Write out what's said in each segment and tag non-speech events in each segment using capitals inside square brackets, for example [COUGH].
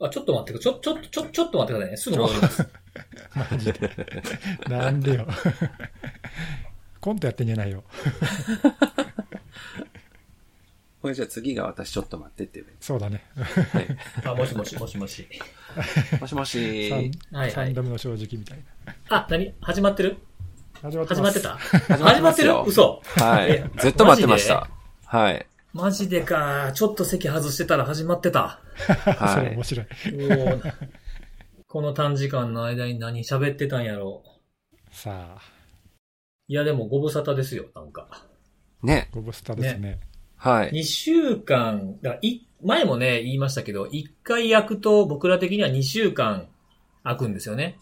あ、ちょっと待ってくちょ、ちょ、ちょ、ちょっと待ってくださいね。すぐ戻ります。マジで。なんでよ。コントやってんじゃないよ。これじゃあ次が私ちょっと待ってって言うそうだね。はい。あ、もしもし、もしもし。もしもし。三はいはい三度目の正直みたいあ、何？始まってる？な。始まって始まってた？始まってますよ始まってる？嘘。はいえ。ずっと待ってました。はい。マジでか。ちょっと席外してたら始まってた。[LAUGHS] はいれ面。白い。この短時間の間に何喋ってたんやろう。さあ、いや、でもご無沙汰ですよ、なんか。ね。ゴブスターですね。はい。2週間、だい前もね、言いましたけど、1回焼くと僕ら的には2週間空くんですよね。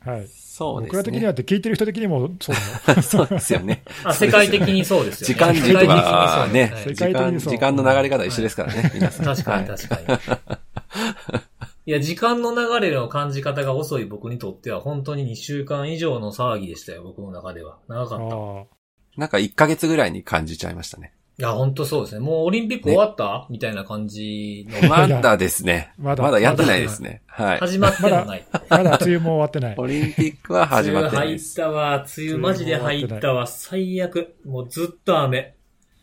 はい。そうですね。僕ら的にはって聞いてる人的にもそう。[LAUGHS] [LAUGHS] そうですよね。あ、世界的にそうですよね。時間軸はね、世時間、界的にそう時間の流れ方一緒ですからね、皆さん。確かにはい確かに。[LAUGHS] いや、時間の流れの感じ方が遅い僕にとっては本当に2週間以上の騒ぎでしたよ、僕の中では。長かった。なんか1ヶ月ぐらいに感じちゃいましたね。や、本当そうですね。もうオリンピック終わった、みたいな感じの。[LAUGHS] まだですね。まだまだやってないですね。はい。始まってもない。あ。まだ梅雨も終わってない。オリンピックは始まってない梅雨入っ。たわ。梅雨マジで入ったわ。最悪。もうずっと雨。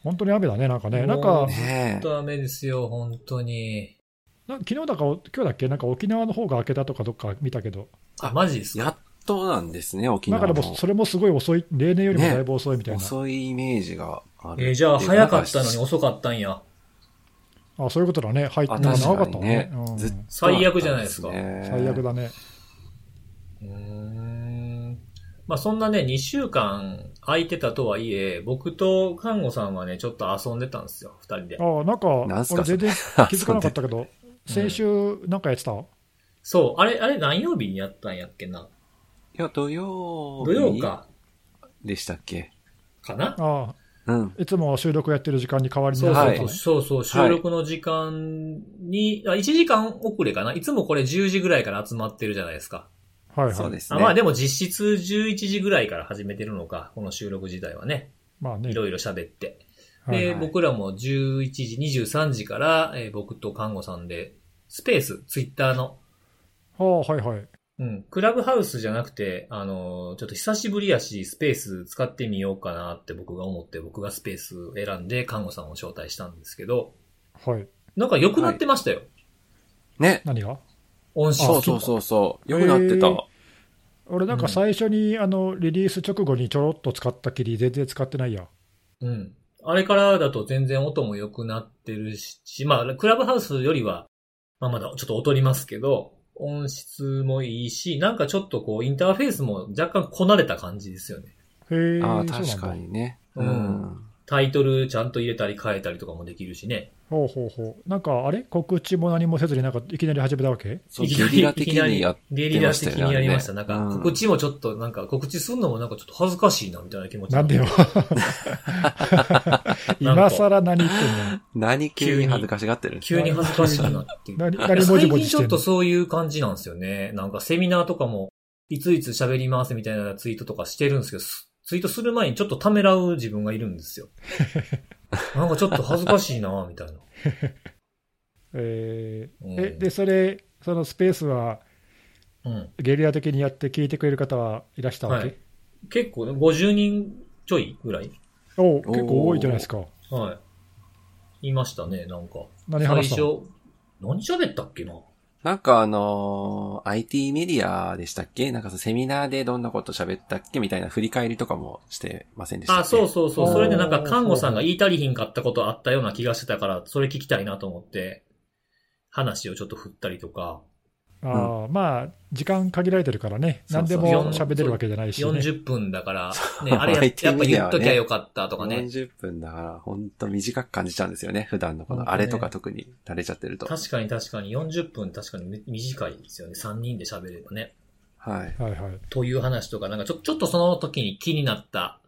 本当に雨だね、なんかね。なんか、ずねっと雨ですよ、本当に。な昨日だか、今日だっけ？なんか沖縄の方が明けたとかどっか見たけど。あ、マジですか？やっとなんですね、沖縄もなんかでも、。それもすごい遅い。例年よりもだいぶ遅いみたいな。遅いイメージがある。えーじゃあ早かったのに遅かったんや。あ、そういうことだね。入って、あ、長確かかったねにね。うん。最悪じゃないですか最悪だね。うーん。まあそんなね、2週間空いてたとはいえ、僕と看護さんはね、ちょっと遊んでたんですよ、二人で。あ、なんか、なんすか？俺全然気づかなかったけど、先週なんかやってた？そう、あれ、あれ何曜日にやったんやっけな？いや、土曜土曜か。でしたっけ？かな？あうん。いつも収録やってる時間に代わりにそうそうそう、やってたねそうそう、収録の時間に、あ1時間遅れかな？いつもこれ10時ぐらいから集まってるじゃないですか。はいはい。そうですね。あまあでも実質11時ぐらいから始めてるのか、この収録自体はね。まあね。いろいろ喋って。で、はいはい僕らも11時、23時から、えー僕と看護さんで、スペース、ツイッターの、ああ、はいはい。うん、クラブハウスじゃなくて、あのーちょっと久しぶりやし、スペース使ってみようかなって僕が思って、僕がスペース選んで、看護さんを招待したんですけど、はい。なんか良くなってましたよ。ね。何が？音質。そうそうそうそう。よくなってた。俺なんか最初に、あの、リリース直後にちょろっと使ったきり、全然使ってないや。うん。あれからだと全然音も良くなってるし、まあ、クラブハウスよりは、まあまだちょっと劣りますけど、音質もいいし、なんかちょっとこう、インターフェースも若干こなれた感じですよね。へえ。ああ、確か。にね。ううんん。タイトルちゃんと入れたり変えたりとかもできるしね。ほうほうほう。なんか、あれ？告知も何もせずになんかいきなり始めたわけ？そう、いきなりゲリラ的にやっゲリラ的にやりました。なんか、うん告知もちょっと、なんか、告知すんのもなんかちょっと恥ずかしいな、みたいな気持ちなんでよ。今更何言ってんの？何急に恥ずかしがってるんですか？急に恥ずかしくなっていう。何、何もじもじしてんの？最近ちょっとそういう感じなんですよね。なんかセミナーとかも、いついつ喋りますみたいなツイートとかしてるんですけど、すツイートする前にちょっとためらう自分がいるんですよ。[LAUGHS] なんかちょっと恥ずかしいなみたいな。[LAUGHS] えーうんえ、で、それ、そのスペースは、うん。ゲリラ的にやって聞いてくれる方はいらしたわけ、はい結構ね、50人ちょいぐらいおう結構多いじゃないですか。はい。いましたね、なんか。何話したの？最初、何喋ったっけな？なんかあのー IT メディアでしたっけ？なんかそのセミナーでどんなこと喋ったっけ？みたいな振り返りとかもしてませんでしたっけ？あ、そうそうそう。それでなんか看護さんが言い足りひんかったことあったような気がしてたから、それ聞きたいなと思って、話をちょっと振ったりとか、ああまあ、時間限られてるからね、何でも喋れるわけじゃないし、ね。40分だから、ね、あれややっぱ言っときゃよかったとかね。40分だから、ほんと短く感じちゃうんですよね。普段のこのあれとか特に慣れちゃってると。確かに確かに40分確かにめ短いですよね。3人で喋ればね。はい。はいはい。という話とか、なんかちょ、ちょっとその時に気になった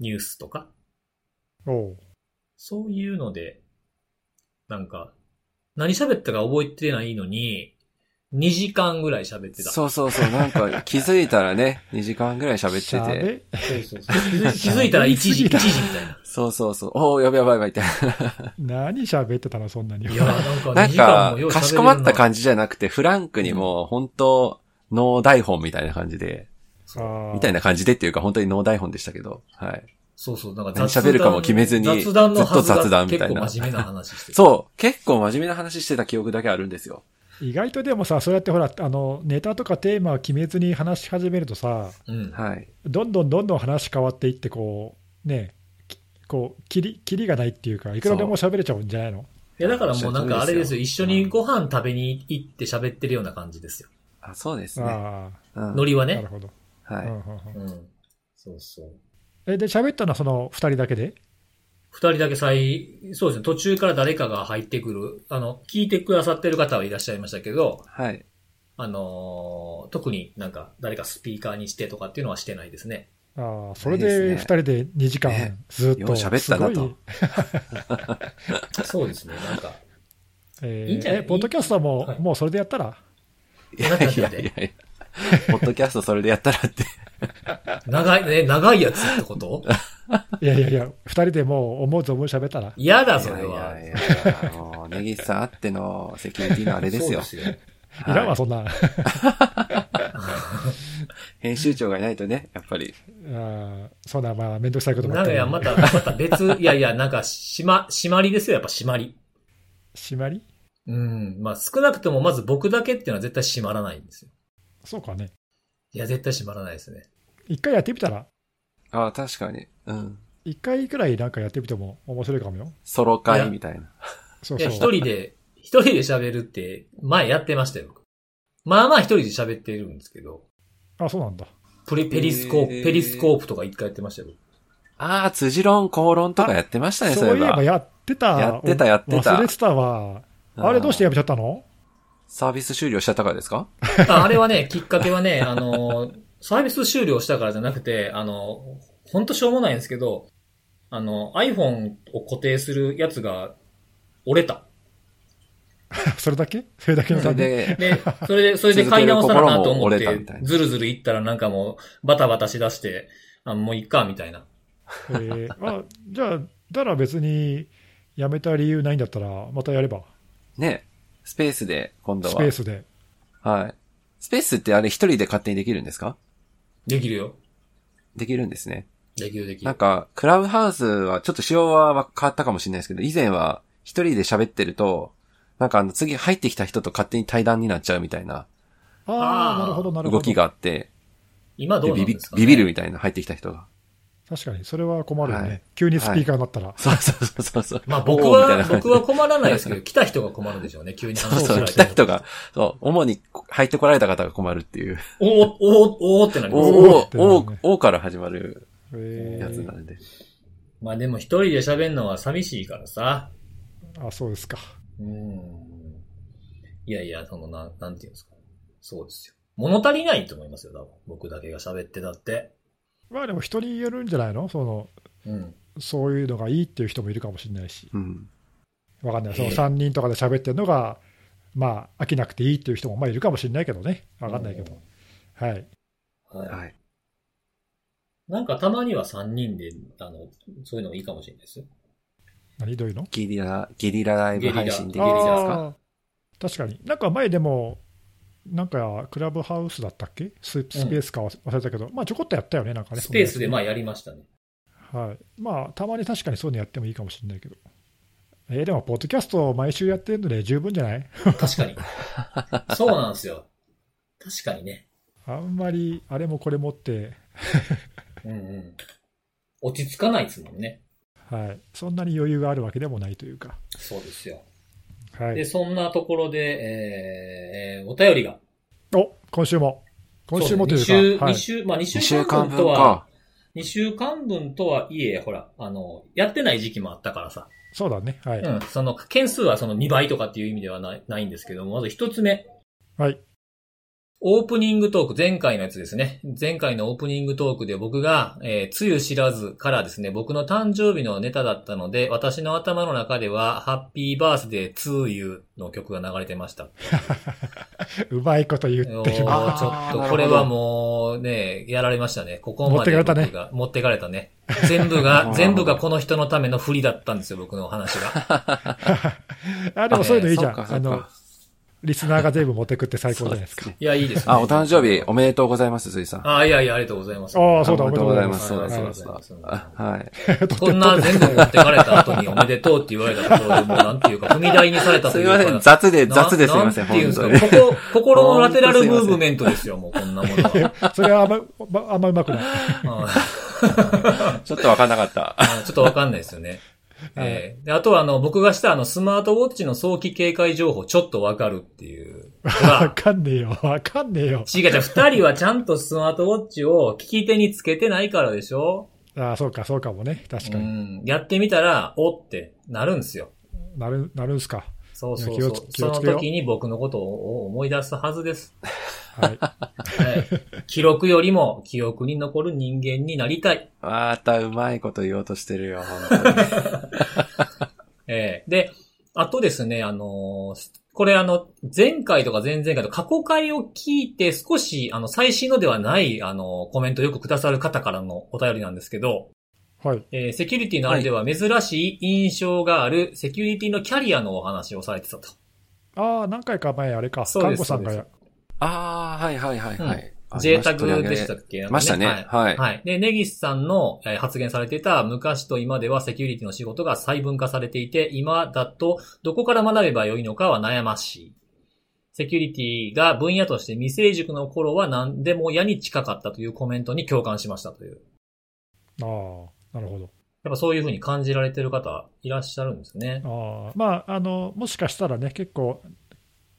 ニュースとか、おうそういうので、なんか、何喋ったか覚えてないのに、2時間ぐらい喋ってた。そうそうそう、なんか [LAUGHS] 気づいたらね、2時間ぐらい喋ってて。喋そうそうそう気づいたら1時、1時みたいな。そうそうそう、おー、やばいやばいやばいって。何喋ってたの、そんなに。いや、なんか2なん時間かしこまった感じじゃなくて、フランクにも、本当ノー台本みたいな感じで、みたいな感じでっていうか、本当にノー台本でしたけど、はい。そうそう、なんか何喋るかも決めずにずずっと雑が談みたいな結構真面目な話してる。そう、結構真面目な話してた記憶だけあるんですよ。意外とでもさ、そうやってほら、あのネタとかテーマを決めずに話し始めるとさ、うん。はい。どんどんどんどん話変わっていって、こう、ね、きこう、切り、切りがないっていうか、いくらでも喋れちゃうんじゃないの？いや、だからもうなんかあれですよ、一緒にご飯食べに行って喋ってるような感じですよ。あ、そうですね。あうんあ、なるノリはね。ほど。はい。うん。そうそう。え、で、喋ったのはその2人だけで？二人だけ最、そうですね、途中から誰かが入ってくる、あの、聞いてくださってる方はいらっしゃいましたけど、はい。あのー特になんか誰かスピーカーにしてとかっていうのはしてないですね。ああ、それですね。で2人で2時間ね。ずっと。喋ったなと。[LAUGHS] そうですね、なんか。[LAUGHS] えーいいんじゃない？え、ポッドキャストはもう、はい。もうそれでやったら？いやいやいやいや [LAUGHS] ポッドキャストそれでやったらって。長い、ね、長いやつってこと？[LAUGHS] いやいやいや、2人でもう思う存分喋ったら。嫌だ、それは。いやいやいや、もう、根岸さんあってのセキュリティのあれですよ。そうですよ。[LAUGHS] いらんわ、はいそんな。編集長がいないとね、やっぱり。あーそんな、まあ、めんどくさいことばなんかいや、っかり。また、また別、いやいや、なんか、しま、締まりですよ、やっぱ締まり。締まり？うん。まあ少なくともまず僕だけっていうのは絶対締まらないんですよ。そうかね。いや、絶対締まらないですね。一回やってみたら、ああ、確かに。うん。一回くらいなんかやってみても面白いかもよ。ソロ会みたいな。いや、そうそう。一人で、一人で喋るって、前やってましたよ、僕まあまあ一人で喋ってるんですけど、あ、そうなんだ。プリ、ペリスコープ、へーペリスコープとか一回やってましたよ。ああ、辻論、口論とかやってましたね、そそういえば。ういえばやってた。やってたやってた忘れてたわ。あれどうしてやめちゃったの？サービス終了しちゃったからですか？ああれはね、きっかけはね、あの、サービス終了したからじゃなくて、あの、ほんとしょうもないんですけど、あの、iPhone を固定するやつが折れた。[LAUGHS] それだけ？それだけのそれためで、で、それで、それで買い直さななと思って、なずるずるいったらなんかもう、バタバタしだして、あもういっか、みたいな。えーあじゃあ、だから別にやめた理由ないんだったら、またやれば。ね、スペースで、今度は。スペースで。はい。スペースってあれ一人で勝手にできるんですか？できるよ。できるんですね。できるできる。なんか、クラブハウスはちょっと仕様は変わったかもしれないですけど、以前は一人で喋ってると、なんかあの次入ってきた人と勝手に対談になっちゃうみたいなああなるほど、なるほど。動きがあって、今どうなんですか、ね、ビビるみたいな入ってきた人が。確かに、それは困るよね。はい急にスピーカーになったら。そうそうそうそうそう。まあ僕は、僕は困らないですけど、来た人が困るでしょうね、急にそうそう、来た人が、そう、主に入ってこられた方が困るっていう。おー、おー、おーってなりますおよ。おおねおから始まるえやつなんで。まあでも一人で喋るのは寂しいからさ。ー、あ、そうですか。うん。いやいや、その、なん、なんていうんですか。そうですよ。物足りないと思いますよ、多分。僕だけが喋ってたって。まあでも人によるんじゃないの？その、うん。そういうのがいいっていう人もいるかもしれないし。うん。わかんない。そのええ3人とかで喋ってるのが、まあ、飽きなくていいっていう人もまあいるかもしれないけどね。わかんないけど。はい。はい。はい。なんかたまには3人で、あの、そういうのがいいかもしれないですよ。何？どういうの？ゲリラ、ゲリラライブ配信できるゲリラんですか？確かに。なんか前でも、なんかクラブハウスだったっけ？ススペースか忘れたけど、まあちょこっとやったよね、なんかね。スペースでまああ。やりましたね。はい。まあ、たまに確かにそういうのやってもいいかもしれないけど。えーでも、ポッドキャストを毎週やってるので十分じゃない？確かに。[LAUGHS] そうなんですよ。確かにね。あんまり、あれもこれもって、うんうん。落ち着かないですもんね。はい。そんなに余裕があるわけでもないというか。そうですよ。で、はい。そんなところで、えー、お便りが。お、今週も。今週もというそうねか、はい2週、2週、まあ2 ?2 週週間分とは、か。2週間分とはいえ、ほら、あの、やってない時期もあったからさ。そうだね。はい。うん。その、件数はその2倍とかっていう意味ではないないんですけども、まず一つ目。はい。オープニングトーク、前回のやつですね。前回のオープニングトークで僕が、えー、つゆ知らずからですね、僕の誕生日のネタだったので、私の頭の中では、ハッピーバースデーつゆの曲が流れてました。[LAUGHS] うまいこと言ってるちょっと、これはもうね、やられましたね。ここまで持ってかれたね持ってかれたね。全部が、[LAUGHS] 全部がこの人のための振りだったんですよ、僕の話が。[LAUGHS] あ、でもそういうのいいじゃん。あの、リスナーが全部持ってくって最高じゃないですか。いや、いいですね。あ、お誕生日おめでとうございます、水さん。あ、いやいや、ありがとうございます。ああ、そうだ、おめでとうございます。おそうだ、そうだ、そうはいだ。あはい。[LAUGHS] こんな全部持ってかれた後におめでとうって言われたところで、もうなんていうか、踏み台にされたというか。すいません、雑で、な雑ですいません、なんていうん本当に。ここ、心のラテラルムーブメントですよ、もうこんなものは。[LAUGHS] それはあんま、まあんまうまくない。あ [LAUGHS] ちょっとわかんなかった。ーちょっとわかんないですよね。[LAUGHS] えーであとは、あの、僕がしたあの、スマートウォッチの早期警戒情報、ちょっとわかるっていう。[LAUGHS] わがかんねえよ。わかんねえよ。違う違う、二人はちゃんとスマートウォッチを利き手につけてないからでしょ？ああ、そうか、そうかもね。確うかに。ん。やってみたら、おってなるんですよ。なる、なるんすか。そうそうそう。その時に僕のことを思い出すはずです。はい。はい。記録よりも記憶に残る人間になりたい。またうまいこと言おうとしてるよ、本当に。[LAUGHS] えーで、あとですね、あのーこれあの、前回とか前々回と過去回を聞いて少し、あの、最新のではない、あの、コメントをよくくださる方からのお便りなんですけど、はい。えーセキュリティのあれでは珍しい印象があるセキュリティのキャリアのお話をされてたと。ああ、何回か前あれか。そうです看護さんがああ、はいはいはいはい。あ J タグでしたっけ？ましたね。はい。はい。はい。で、ネギスさんのえー発言されていた昔と今ではセキュリティの仕事が細分化されていて、今だとどこから学べばよいのかは悩ましい。セキュリティが分野として未成熟の頃は何でも矢に近かったというコメントに共感しましたという。ああ、なるほど。やっぱそういうふうに感じられてる方いらっしゃるんですね。ああ、まあ、あの、もしかしたらね、結構、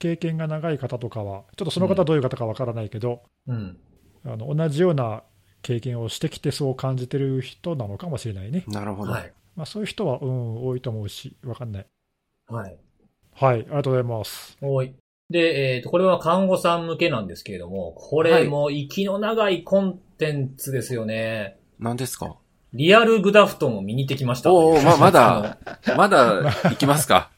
経験が長い方とかは、ちょっとその方どういう方かわからないけど、うん。あの、同じような経験をしてきてそう感じてる人なのかもしれないね。なるほど。はい。まあ、そういう人は、うん、多いと思うし、わかんない。はい。はい、ありがとうございます。おい。で、えっ、と、これは看護さん向けなんですけれども、これも息の長いコンテンツですよね。何ですか？リアルグダフトンを見に行ってきました。おおま、まだ、まだ、行きますか。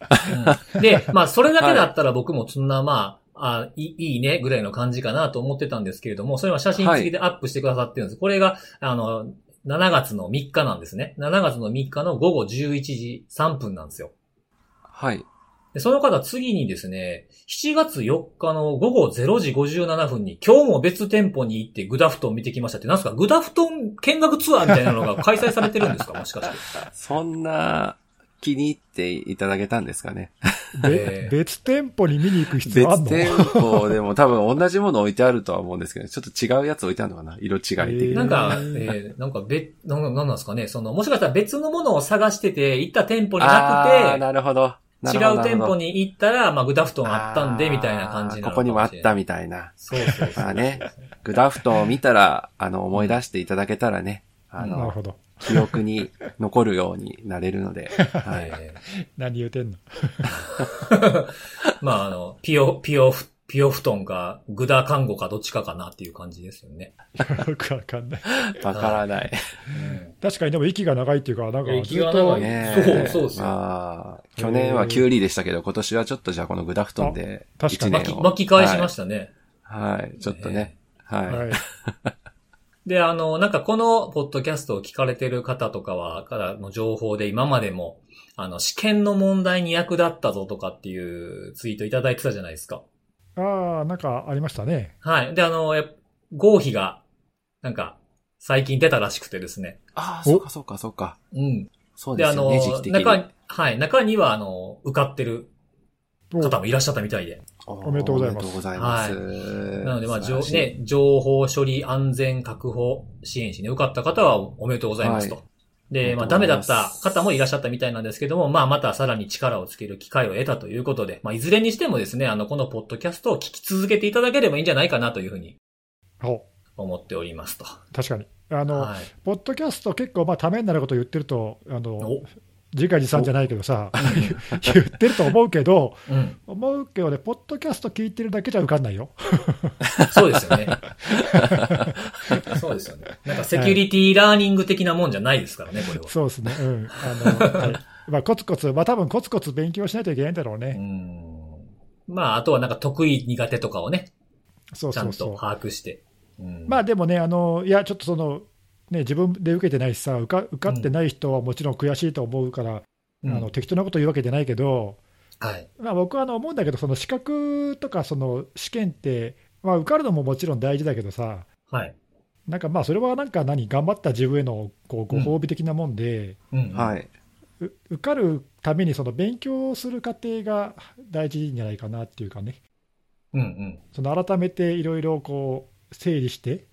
うんで、まあ、それだけだったら僕もそんな、まあ、あいいいねぐらいの感じかなと思ってたんですけれども、それは写真付きでアップしてくださってるんです。これが、あの、7月の3日なんですね。7月の3日の午後11時3分なんですよ。はい。で、その方次にですね、7月4日の午後0時57分に今日も別店舗に行ってグダフトン見てきましたって、なんすかグダフトン見学ツアーみたいなのが開催されてるんですか [LAUGHS] もしかして。そんな、気に入っていただけたんですかね。えーべ別店舗に見に行く必要あんの？別店舗でも多分同じもの置いてあるとは思うんですけど、ちょっと違うやつ置いてあるのかな色違い的に。なんか、えーえーなんか別、なんなんなんですかね、その、もしかしたら別のものを探してて、行った店舗にあーななるほど。違う店舗に行ったら、まあ、グダフトンあったんで、みたいな感じなのここにもあったみみたいな。そうそうそう。まあね、グダフトンを見たら、あの、思い出していただけたらね、あの、なるほど。記憶に残るようになれるので、はい。え [LAUGHS] 何言うてんの？ー [LAUGHS] まあ、あの、ピオ、ピオフ、ピオフトンか、グダ看護かどっちかかなっていう感じですよね。よくわかんない。[LAUGHS] わからない。うん確かにでも息が長いっていうか、なんか息ずっとが長い、ねそうそうですよまあ、去年はキュウリでしたけど、今年はちょっとじゃあこのグダフトンで、あ確かに巻き、巻き返しましたね。はい。はい。ちょっとね。はい。はい。[LAUGHS] で、あの、なんかこのポッドキャストを聞かれてる方とかは、からの情報で今までも、あの、試験の問題に役立ったぞとかっていうツイートいただいてたじゃないですか。ああ、なんかありましたね。はい。で、あの、合否が、なんか、最近出たらしくてですね。ああ、そうかそうかそうか。うん。で、あそうですよね、時期の。中に、はい。中には、あの、受かってるお方もいらっしゃったみたいで。おめでとうございますおめでとうございます。なので、まあ、ね、情報処理安全確保支援士に受かった方はおめでとうございますと。はいで、まあ、ダメだった方もいらっしゃったみたいなんですけども、まあ、またさらに力をつける機会を得たということで、まあ、いずれにしてもですね、あの、このポッドキャストを聞き続けていただければいいんじゃないかなというふうにほ思っておりますと。う確かに。あの、はい。ポッドキャスト結構まあためになること言ってると、あのお、自画自賛じゃないけどさ、[LAUGHS] 言ってると思うけど、うん。思うけどね、ポッドキャスト聞いてるだけじゃ受かんないよ。[LAUGHS] そうですよね。[LAUGHS] そうですよね。なんかセキュリティラーニング的なもんじゃないですからね、これは。そうですね。うん。あの、はい。まあ、コツコツ、まあ多分コツコツ勉強しないといけないんだろううね。ん。まあ、あとはなんか得意苦手とかをね、ちゃそうそうんそう。と把握して。うんまあでもね、あの、いや、ちょっとその、ね、自分で受けてないしさ、受か受かってない人はもちろん悔しいと思うから、うんあの適当なこと言うわけじゃないけど、はい。まあ、僕はあの思うんだけど、その資格とかその試験って、まあ、受かるのももちろん大事だけどさ、はい。なんかまあそれはなんか何、頑張った自分へのこうご褒美的なもんで、うん。はい。う受かるためにその勉強する過程が大事じゃないかなっていうかね、うんうん。その改めていろいろこう整理して、うん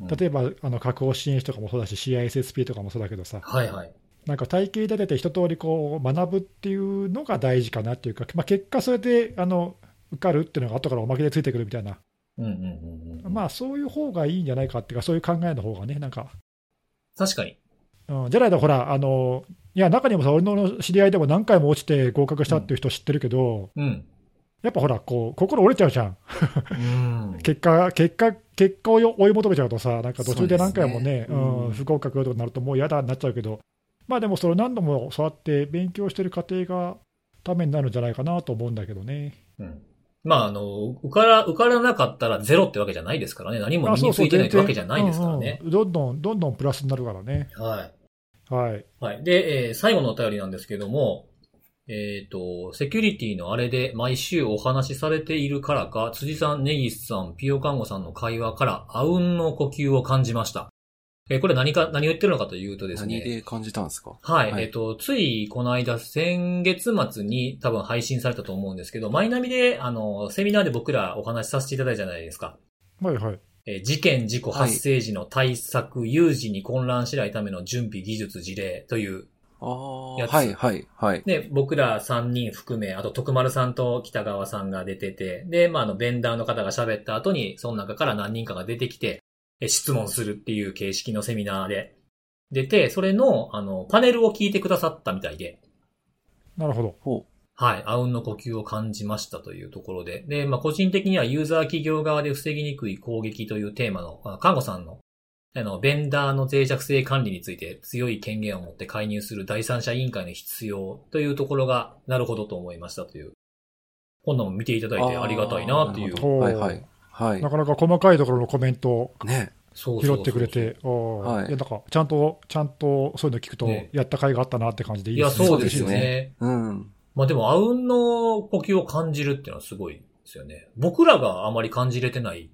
例えばあの確保支援士とかもそうだし、CISSP とかもそうだけどさ、はいはい。なんか体系立てて一通りこう学ぶっていうのが大事かなっていうか、まあ、結果、それであの受かるっていうのが後からおまけでついてくるみたいな、うんうんうんうん。まあそういう方がいいんじゃないかっていうか、そういう考えの方がね、なんか、確かに。うん、じゃないとほら、あのいや、中にもさ、俺の知り合いでも何回も落ちて合格したっていう人知ってるけど、うん。やっぱほら、こう心折れちゃうじゃん、うん。結果、結果、結果を追い求めちゃうとさ、なんか途中で何回もね、そうねうんうん不合格とかなると、もう嫌だになっちゃうけど、まあでも、それ何度もそうやって勉強してる過程がためになるんじゃないかなと思うんだけどね。うん。まあ、あの、受から、受からなかったらゼロってわけじゃないですからね。何も身についてないってわけじゃないですからね。うんうんどんどん、どんどんプラスになるからね。はい。はい。はい。で、えー最後のお便りなんですけども、えっ、と、セキュリティのあれで毎週お話しされているからか、辻さん、ネギスさん、ピオカンゴさんの会話から、あうんの呼吸を感じました。えーこれ何か、何を言ってるのかというとです何ね。で感じたんですか？はい。はいえっ、と、ついこの間、先月末に多分配信されたと思うんですけど、マイナビで、あの、セミナーで僕らお話しさせていただいたじゃないですか。はいはい。えー事件、事故発生時の対策、有事に混乱しないための準備、技術、事例というやつ。はい、はい、はい。で、僕ら3人含め、あと徳丸さんと北川さんが出てて、で、まあ、あの、ベンダーの方が喋った後に、その中から何人かが出てきて、え質問するっていう形式のセミナーで出て、それの、あの、パネルを聞いてくださったみたいで、なるほど。ほはい、あうんの呼吸を感じましたというところで、で、まあ、個人的にはユーザー企業側で防ぎにくい攻撃というテーマの、あ看護さんの、あの、ベンダーの脆弱性管理について強い権限を持って介入する第三者委員会の必要というところが、なるほどと思いましたという。今度も見ていただいてありがたいなっていう。はい、はい。はいな。かなか細かいところのコメントをね。そうそうそう拾ってくれ。て、はいいや、なんか、ちゃんと、ちゃんとそういうの聞くとね、やった甲斐があったなって感じでいいや、いですね。そうですよそうですね。うん。まあでも、あうんの呼吸を感じるっていうのはすごいですよね。僕らがあまり感じれてない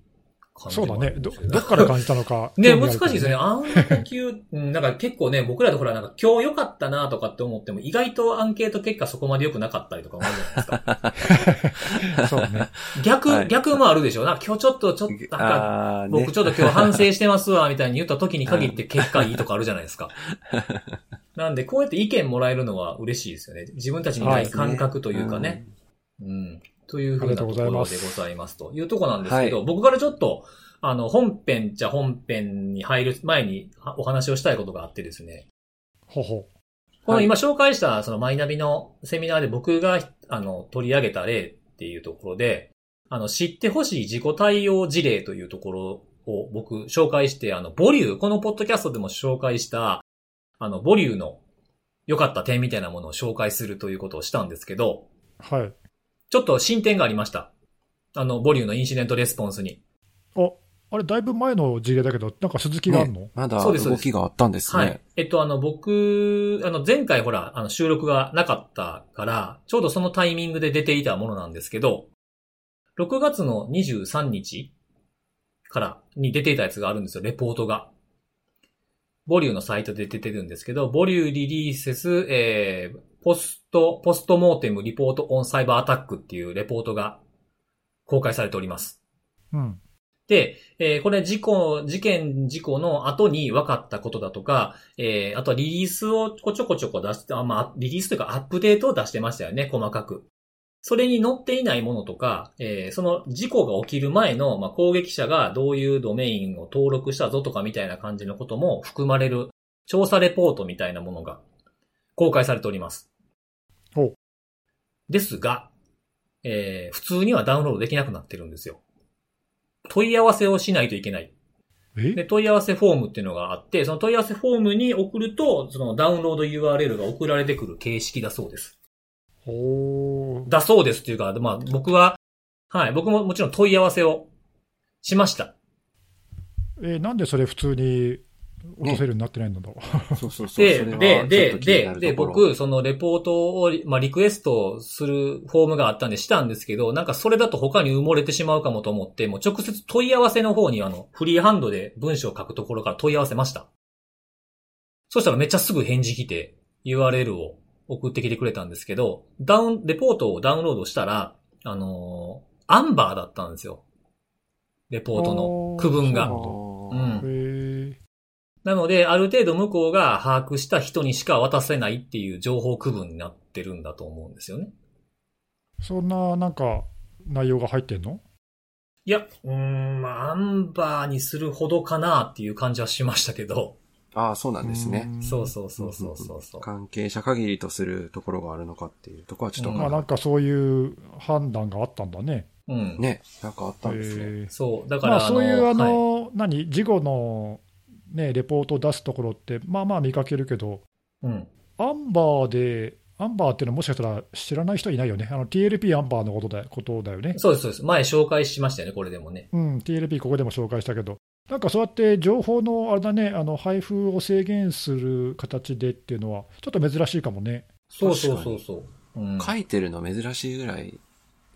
そうだね。ど、どっから感じたのか。[LAUGHS] ね、難しいですよね。。あうんの呼吸、うん、なんか結構ね、僕らでほら、なんか今日良かったなとかって思っても、意外とアンケート結果そこまで良くなかったりとかもあるじゃないですか。[LAUGHS] そうね。逆、はい逆もあるでしょ。なんか今日ちょっと、ちょっと、なんか、僕ちょっと今日反省してますわ、みたいに言った時に限って結果いいとかあるじゃないですか。[LAUGHS] なんで、こうやって意見もらえるのは嬉しいですよね。自分たちにない感覚というかね。うん。というふうなところでございますというところなんですけど、は僕からちょっと、あの、本編じゃ本編に入る前にはお話をしたいことがあってですね。ほうほこの今紹介したそのマイナビのセミナーで僕があの取り上げた例っていうところで、あの知ってほしい自己対応事例というところを僕紹介して、あのボリュー、このポッドキャストでも紹介した、あのボリューの良かった点みたいなものを紹介するということをしたんですけど、う。はい。ちょっと進展がありました。あの、ボリューのインシデントレスポンスに。お、あれ、だいぶ前の事例だけど、なんか続きがあるの、ねまだ動きがあったんですはいね。。えっと、あの、僕、あの、前回ほら、あの、収録がなかったから、ちょうどそのタイミングで出ていたものなんですけど、6月の23日からに出ていたやつがあるんですよ、レポートが。ボリューのサイトで出てるんですけど、ボリューリリーセス、えー、ポスト、ポストモーテムリポートオンサイバーアタックっていうレポートが公開されております。うん。で、えーこれ事故、事件、事故の後に分かったことだとか、えーあとはリリースをこちょこちょこ出して、あまあ、リリースというかアップデートを出してましたよね、細かく。それに載っていないものとか、えーその事故が起きる前の、まあ、攻撃者がどういうドメインを登録したぞとかみたいな感じのことも含まれる調査レポートみたいなものが公開されております。ほうですが、えー普通にはダウンロードできなくなってるんですよ。問い合わせをしないといけない。え？で、問い合わせフォームっていうのがあって、その問い合わせフォームに送ると、そのダウンロード URL が送られてくる形式だそうです。ほー。だそうですっていうか、まあ僕は、はい、僕ももちろん問い合わせをしました。えーなんでそれ普通に落とせるようになってないんだろう。そうそうそう。でで、で、でで、僕、そのレポートを、まあ、リクエストするフォームがあったんでしたんですけど、なんかそれだと他に埋もれてしまうかもと思って、もう直接問い合わせの方にあの、フリーハンドで文章を書くところから問い合わせました。そしたらめっちゃすぐ返事来て、URL を送ってきてくれたんですけど、ダウン、レポートをダウンロードしたら、あのーアンバーだったんですよ。レポートの区分が。うん。なので、ある程度向こうが把握した人にしか渡せないっていう情報区分になってるんだと思うんですよね。そんな、なんか、内容が入ってんの？いや、うーん、まあ、アンバーにするほどかなっていう感じはしましたけど。あー、そうなんですね。うんそうそうそうそうそうそう。関係者限りとするところがあるのかっていうところはちょっとわうんまあ、なんかそういう判断があったんだね。うん。ね、なんかあったんですね。そう。だから、まあ、そういう、あはいの、何、事後の、ね、レポートを出すところって、まあまあ見かけるけど、うん。アンバーで、アンバーっていうのはもしかしたら知らない人いないよね。あの TLP アンバーのことだことだよね。そうです、そうです。前紹介しましたよね、これでもね。うん、TLP ここでも紹介したけど、なんかそうやって情報のあれだね、あの配布を制限する形でっていうのは、ちょっと珍しいかもね。そうそうそうそう。うん。書いてるの珍しいぐらい。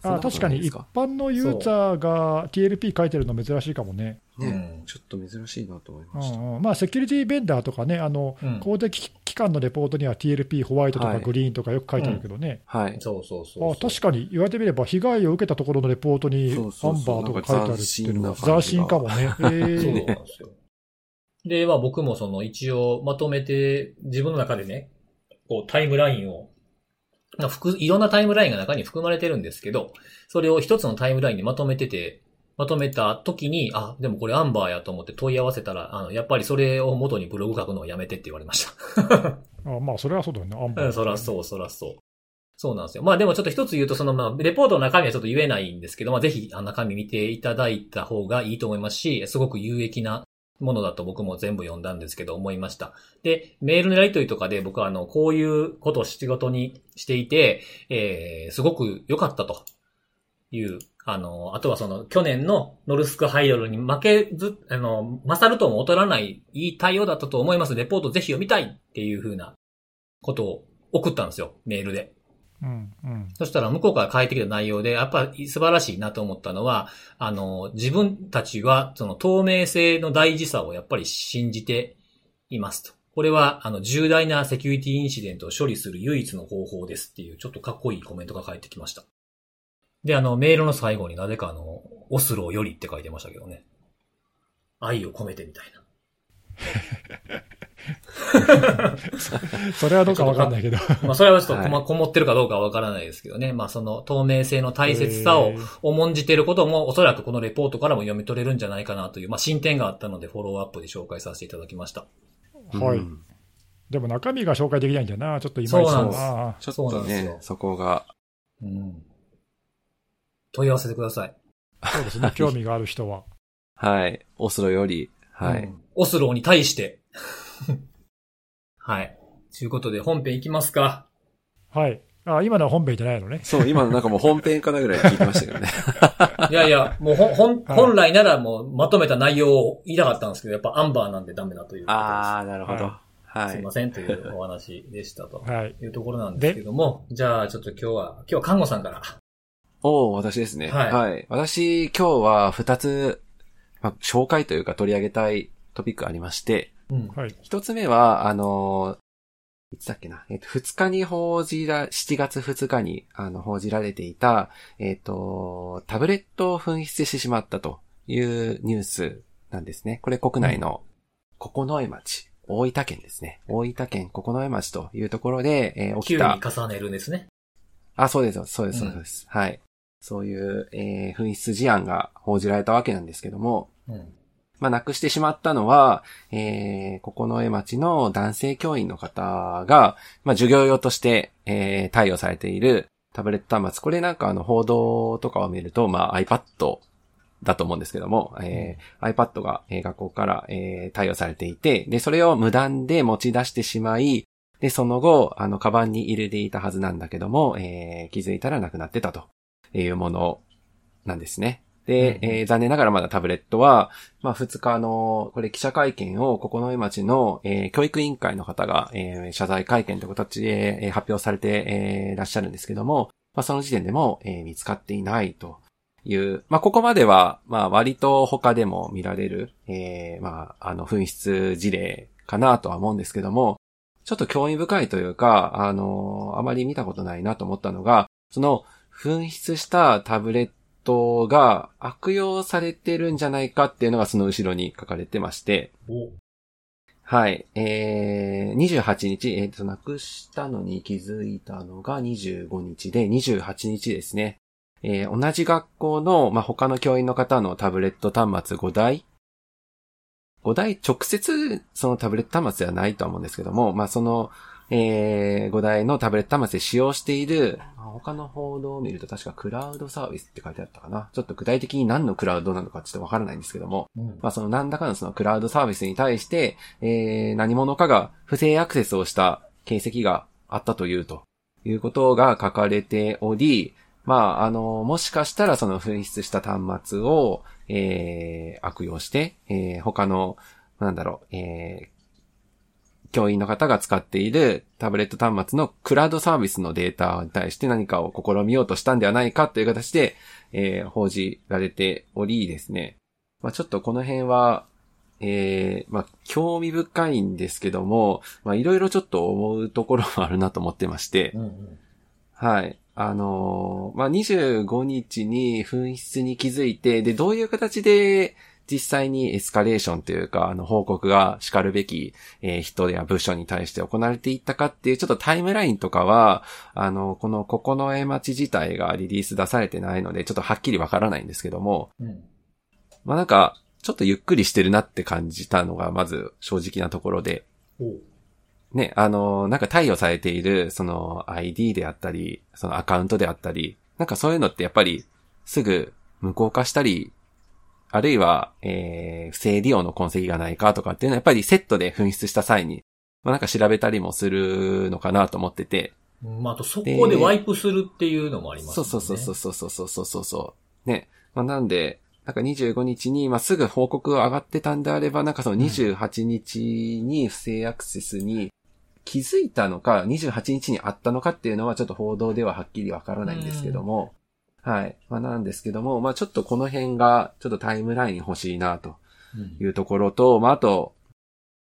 あ確かに一般のユーザーが TLP 書いてるの珍しいかもね。ね、うんちょっと珍しいなと思いうんました。うんまあ、セキュリティベンダーとかね、あのうん公的機関のレポートには TLP ホワイトとはいかグリーンとかよく書いてあるけどね、はい。そうそうそう。あ確かに言われてみれば、被害を受けたところのレポートにアンバーとか書いてあるっていうのは、斬斬新かもね。え [LAUGHS] そうーなんですよ。で、まあ僕もその一応まとめて自分の中でね、こうタイムラインを、まあ複いろんなタイムラインが中に含まれてるんですけど、それを一つのタイムラインにまとめてて、まとめた時に、あ、でもこれアンバーやと思って問い合わせたら、あの、やっぱりそれを元にブログ書くのをやめてって言われました。[LAUGHS] あまあ、それはそうだよね、アンバー。うん、そらそう、そらそう。そうなんですよ。まあでもちょっと一つ言うと、そのまあ、レポートの中身はちょっと言えないんですけど、まあぜひ、中身見ていただいた方がいいと思いますし、すごく有益なものだと僕も全部読んだんですけど、思いました。で、メールのやりとりとかで僕はあの、こういうことを仕事にしていて、えー、すごく良かったという、あの、あとはその、去年のノルスクハイドルに負けず、あの、勝るとも劣らない、いい対応だったと思います。レポートぜひ読みたいっていうふうなことを送ったんですよ、メールで。うんうんそしたら向こうから返ってきた内容で、やっぱり素晴らしいなと思ったのは、あの、自分たちはその透明性の大事さをやっぱり信じていますと。これは、あの、重大なセキュリティインシデントを処理する唯一の方法ですっていう、ちょっとかっこいいコメントが返ってきました。で、あの、メールの最後になぜかあの、オスロよりって書いてましたけどね。愛を込めてみたいな。[LAUGHS] それはどうかわかんないけど。まあ、それはちょっとこま、はいこもってるかどうかはわからないですけどね。まあ、その透明性の大切さをえー重んじていることも、おそらくこのレポートからも読み取れるんじゃないかなという、まあ、進展があったので、フォローアップで紹介させていただきました。はい。うんでも中身が紹介できないんだよな、ちょっといまいちだそうなんですな。ちょっとそうなんですよね、そこが、うん。問い合わせてください。そうですね、興味がある人は。はい、オスロより、はい。うんオスローに対して。[LAUGHS] はい。ということで、本編いきますか。はい。あ、今のは本編じゃないのね。そう、今のなんかもう本編かなぐらい聞いてましたけどね。[LAUGHS] いやいや、もうほん、ほん、はい本来ならもうまとめた内容を言いたかったんですけど、やっぱアンバーなんでダメだという。あー、なるほど。ははいすいま。せんというお話でしたと。はい。いうところなんですけども、じゃあちょっと今日は、今日は看護さんから。おー、私ですね。はいはい。私、今日は二つ、まあ、紹介というか取り上げたいトピックありまして、うん。はい。一つ目は、あのーいつだっけな、えっ、と、二日に報じら、7月2日に、あの、報じられていた、えっ、と、タブレットを紛失してしまったというニュースなんですね。これ国内の、九重町、大分県ですね。大分県九重町というところで、えー起9きたに、重ねるんですね。あ、そうです、そうです、うんそうです。はい。そういう、えー紛失事案が報じられたわけなんですけども、うん。まあ、亡くしてしまったのは、えー、この江町の男性教員の方が、まあ、授業用として、えー、貸与されているタブレット端末。これなんかあの、報道とかを見ると、まあ、iPad だと思うんですけども、えー、iPad が、えー、学校から、えー、貸与されていて、で、それを無断で持ち出してしまい、で、その後、あの、カバンに入れていたはずなんだけども、えー、気づいたらなくなってたというものなんですね。で、えー、残念ながらまだタブレットは、まあ、2日の、これ記者会見を、ここの町の、えー、教育委員会の方が、えー、謝罪会見という形で、えー、発表されて、えー、らっしゃるんですけども、まあ、その時点でも、えー、見つかっていないという、まあ、ここまでは、まあ、割と他でも見られる、えー、まあ、あの、紛失事例かなとは思うんですけども、ちょっと興味深いというか、あの、あまり見たことないなと思ったのが、その、紛失したタブレットが悪用されてるんじゃないかっていうのがその後ろに書かれてまして。はい。えー、28日、えっ、ー、と、なくしたのに気づいたのが25日で、28日ですね。えー、同じ学校の、まあ、他の教員の方のタブレット端末5台？5台直接そのタブレット端末ではないと思うんですけども、まあ、その、えー、5台のタブレット端末で使用している、他の報道を見ると確かクラウドサービスって書いてあったかな。ちょっと具体的に何のクラウドなのかちょっとわからないんですけども、うん、まあその何らかのそのクラウドサービスに対して、えー、何者かが不正アクセスをした形跡があったというということが書かれており、まあ、あの、もしかしたらその紛失した端末を、えー、悪用して、えー、他の、なんだろう、えー、教員の方が使っているタブレット端末のクラウドサービスのデータに対して何かを試みようとしたんではないかという形で、えー、報じられておりですね。まあ、ちょっとこの辺は、えー、まあ、興味深いんですけども、まあ、いろいろちょっと思うところもあるなと思ってまして、うんうん、はい。あのー、まあ、25日に紛失に気づいて、で、どういう形で、実際にエスカレーションというか、あの、報告が叱るべき、えー、人や部署に対して行われていったかっていう、ちょっとタイムラインとかは、あの、このここの絵町自体がリリース出されてないので、ちょっとはっきりわからないんですけども、うん、まあなんか、ちょっとゆっくりしてるなって感じたのが、まず正直なところで、ね、あの、なんか貸与されている、その ID であったり、そのアカウントであったり、なんかそういうのってやっぱりすぐ無効化したりあるいは、えー、不正利用の痕跡がないかとかっていうのはやっぱりセットで紛失した際に、まあ、なんか調べたりもするのかなと思ってて。まあ、あとそこでワイプするっていうのもありますね。そうそうそうそうそうそうそうそうね。まあ、なんで、なんか25日に、まあ、すぐ報告が上がってたんであれば、なんかその28日に不正アクセスに気づいたのか、28日にあったのかっていうのはちょっと報道でははっきりわからないんですけども、はい。まあ、なんですけども、まあ、ちょっとこの辺が、ちょっとタイムライン欲しいな、というところと、うん、まあ、あと、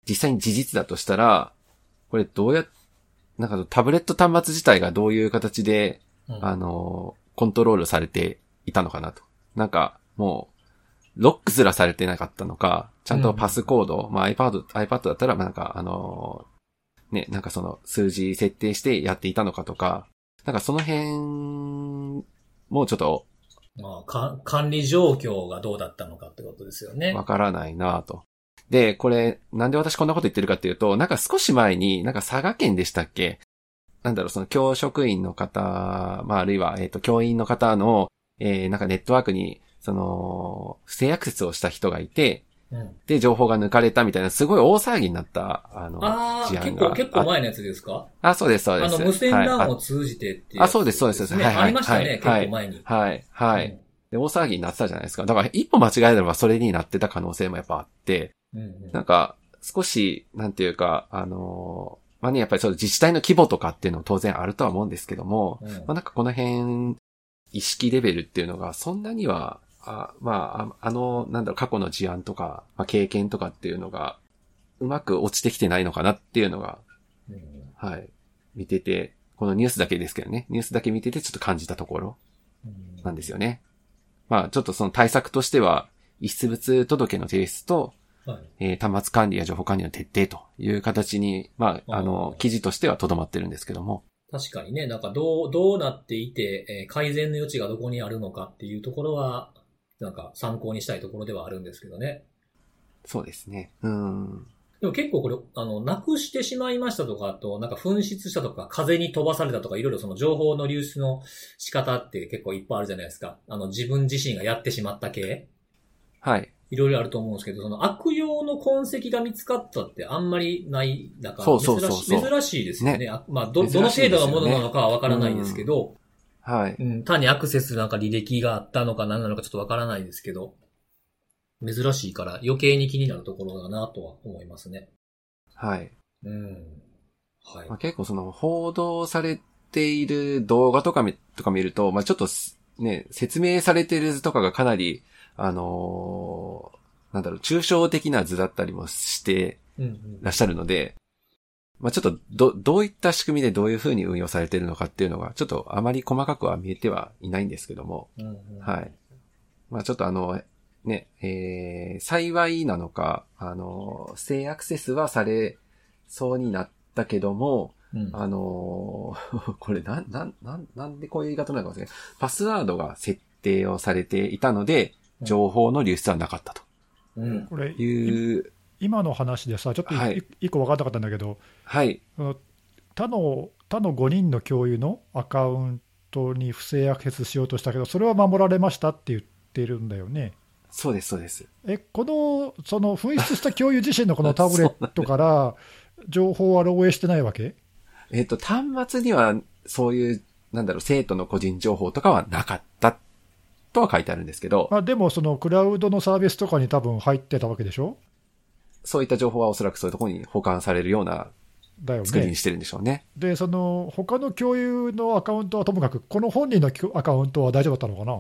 実際に事実だとしたら、これどうや、なんかタブレット端末自体がどういう形で、うん、あの、コントロールされていたのかなと。なんか、もう、ロックすらされてなかったのか、ちゃんとパスコード、うん、まあ iPad、iPad だったら、なんか、あの、ね、なんかその数字設定してやっていたのかとか、なんかその辺もうちょっと、まあ、管理状況がどうだったのかってことですよね。わからないなと。で、これ、なんで私こんなこと言ってるかっていうと、なんか少し前に、なんか佐賀県でしたっけ？なんだろう、その教職員の方、まあ、あるいは、えっ、ー、と、教員の方の、えー、なんかネットワークに、その、不正アクセスをした人がいて、で、情報が抜かれたみたいな、すごい大騒ぎになった、あの、あ事案が。結構、結構前のやつですか？あ、そうです、そうです。あの、無線 LAN を通じてっていう、あ、そうです、そうです。はい、はい。ありましたね、結構前に。はい、はい。で、大騒ぎになってたじゃないですか。だから、一歩間違えればそれになってた可能性もやっぱあって、うんうん、なんか、少し、なんていうか、あのまあね、やっぱりその自治体の規模とかっていうのも当然あるとは思うんですけども、うん、まあなんかこの辺、意識レベルっていうのがそんなにはあまあ、あの、なんだろう、過去の事案とか、まあ、経験とかっていうのが、うまく落ちてきてないのかなっていうのが、うん、はい、見てて、このニュースだけですけどね、ニュースだけ見ててちょっと感じたところ、なんですよね。まあ、ちょっとその対策としては、遺失物届の提出と、はい、えー、端末管理や情報管理の徹底という形に、まあ、あの、記事としては留まってるんですけども。確かにね、なんかどう、どうなっていて、えー、改善の余地がどこにあるのかっていうところは、なんか参考にしたいところではあるんですけどね。そうですね。うん。でも結構これ、あの、なくしてしまいましたとか、あと、なんか紛失したとか、風に飛ばされたとか、いろいろその情報の流出の仕方って結構いっぱいあるじゃないですか。あの、自分自身がやってしまった系。はい。いろいろあると思うんですけど、その悪用の痕跡が見つかったってあんまりない、だからそうそうそう珍しそう珍しいですよね。あまあ、ど、どの程度がものなのかはわからないですけど、はい。うん、単にアクセスなんか履歴があったのか何なのかちょっとわからないですけど、珍しいから余計に気になるところだなとは思いますね。はい。うん。はいまあ、。結構その報道されている動画とか見とか見ると、まあ、ちょっとすね、説明されてる図とかがかなり、あのーなんだろう、抽象的な図だったりもしてうんらっしゃるので、まあ、ちょっとど、どういった仕組みでどういう風に運用されているのかっていうのが、ちょっとあまり細かくは見えてはいないんですけども、うん。うんうんはい。まあちょっとあの、ね、えー、幸いなのか、あの、不正アクセスはされそうになったけども、うんあのー [LAUGHS] これなん、なん、なん、なんでこういう言い方なのかもしれない。パスワードが設定をされていたので、情報の流出はなかったとうん。これ、いう、今の話でさ、ちょっといはい一個分かんなかったんだけど、はい、他の他の5人の共有のアカウントに不正アクセスしようとしたけど、それは守られましたって言ってるんだよね。そうです、そうです。え、この、その紛失した共有自身のこのタブレットから、情報は漏洩してないわけ？えっ、と、端末には、そういう、なんだろう、生徒の個人情報とかはなかった、とは書いてあるんですけど、まあ、でも、そのクラウドのサービスとかに多分入ってたわけでしょ？そういった情報はおそらくそういうところに保管されるようなだよね。作りにしてるんでしょうね。で、その他の共有のアカウントはともかく、この本人のアカウントは大丈夫だったのか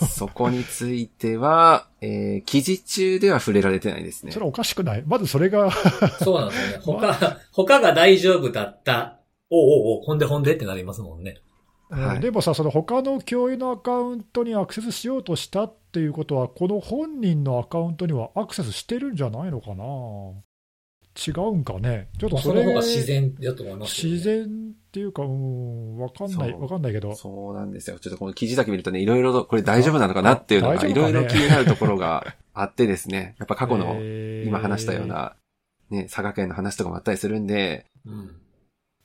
な、[LAUGHS] そこについては、えー、記事中では触れられてないですねそ。れおかしくない？まずそれが [LAUGHS] そうなんですよね。他、他が大丈夫だった。おうおうおう、ほんでほんでってなりますもんね。はいうんでもさ、その他の共有のアカウントにアクセスしようとしたっていうことは、この本人のアカウントにはアクセスしてるんじゃないのかな？違うんかねちょっとそれその方が自然だと思います、自然っていうか、うん、わかんない、わかんないけど、そうなんですよ。ちょっとこの記事だけ見るとね、いろいろと、これ大丈夫なのかなっていうのが、いろいろ気になるところがあってですね。[LAUGHS] やっぱ過去の、えー今話したような、ね、佐賀県の話とかもあったりするんで、うん。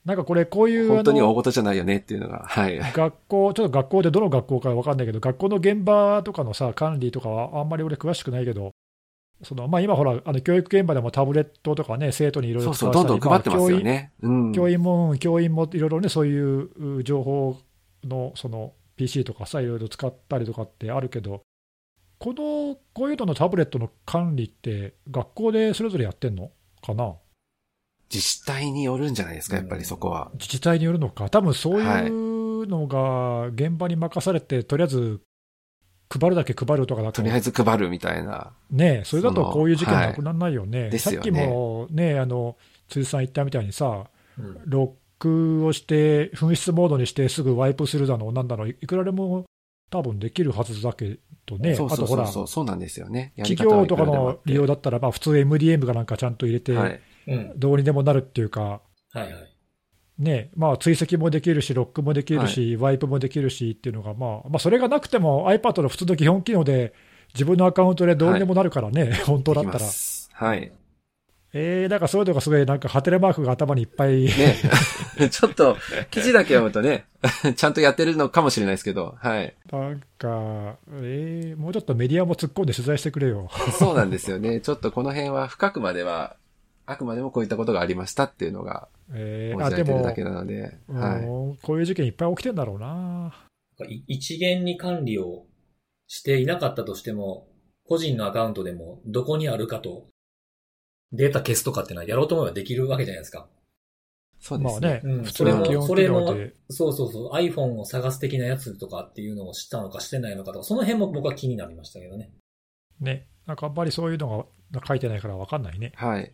なんかこれ、こういう本当に大事じゃないよねっていうのが、はい。学校、ちょっと学校でどの学校かわかんないけど、学校の現場とかのさ、管理とかはあんまり俺詳しくないけど、そのまあ、今ほら、あの教育現場でもタブレットとかね、生徒にいろいろそうそう、どんどん配ってますよね。うん。教員も、教員もいろいろね、そういうう情報のその PC とかさ、いろいろ使ったりとかってあるけど、この、こういうののタブレットの管理って、学校でそれぞれやってんのかな？自治体によるんじゃないですか、やっぱりそこは。自治体によるのか、多分そういうのが現場に任されて、とりあえず配るだけ配るとかだと、とりあえず配るみたいな。ね、それだとこういう事件なくならないよね。ですよねさっきもね、あの、辻さん言ったみたいにさ、うん。ロックをして、紛失モードにしてすぐワイプするだの、なんだろう、いくらでも多分できるはずだけどね、そうそうあとほら、そうそう、そうなんですよね。企業とかの利用だったら、まあ、普通 MDM がなんかちゃんと入れて、はい。うん。どうにでもなるっていうか、はいはい。ね、まあ、追跡もできるし、ロックもできるし、ワイプもできるしっていうのが、まあ、まあ、それがなくても iPad の普通の基本機能で、自分のアカウントでどうにでもなるからね、本当だったら。すはい。えー、なんかそういうのがすごい、なんかハテレマークが頭にいっぱい、ね。[LAUGHS] ちょっと、記事だけ読むとね、[LAUGHS] ちゃんとやってるのかもしれないですけど、はい。なんか、えー、もうちょっとメディアも突っ込んで取材してくれよ。そうなんですよね。ちょっとこの辺は深くまでは、あくまでもこういったことがありましたっていうのが、えー、申あ、でだ、けなので、はい。うんこういう事件いっぱい起きてんだろうな。い一元に管理をしていなかったとしても、個人のアカウントでもどこにあるかと、データ消すとかっていうのはやろうと思えばできるわけじゃないですか。そうですね。まあね、うん普通の基本機能それで。そうそうそう、iPhone を探す的なやつとかっていうのを知ったのかしてないのかとか、その辺も僕は気になりましたけどね。ね、なんかあんまりそういうのが書いてないから分かんないね。はい。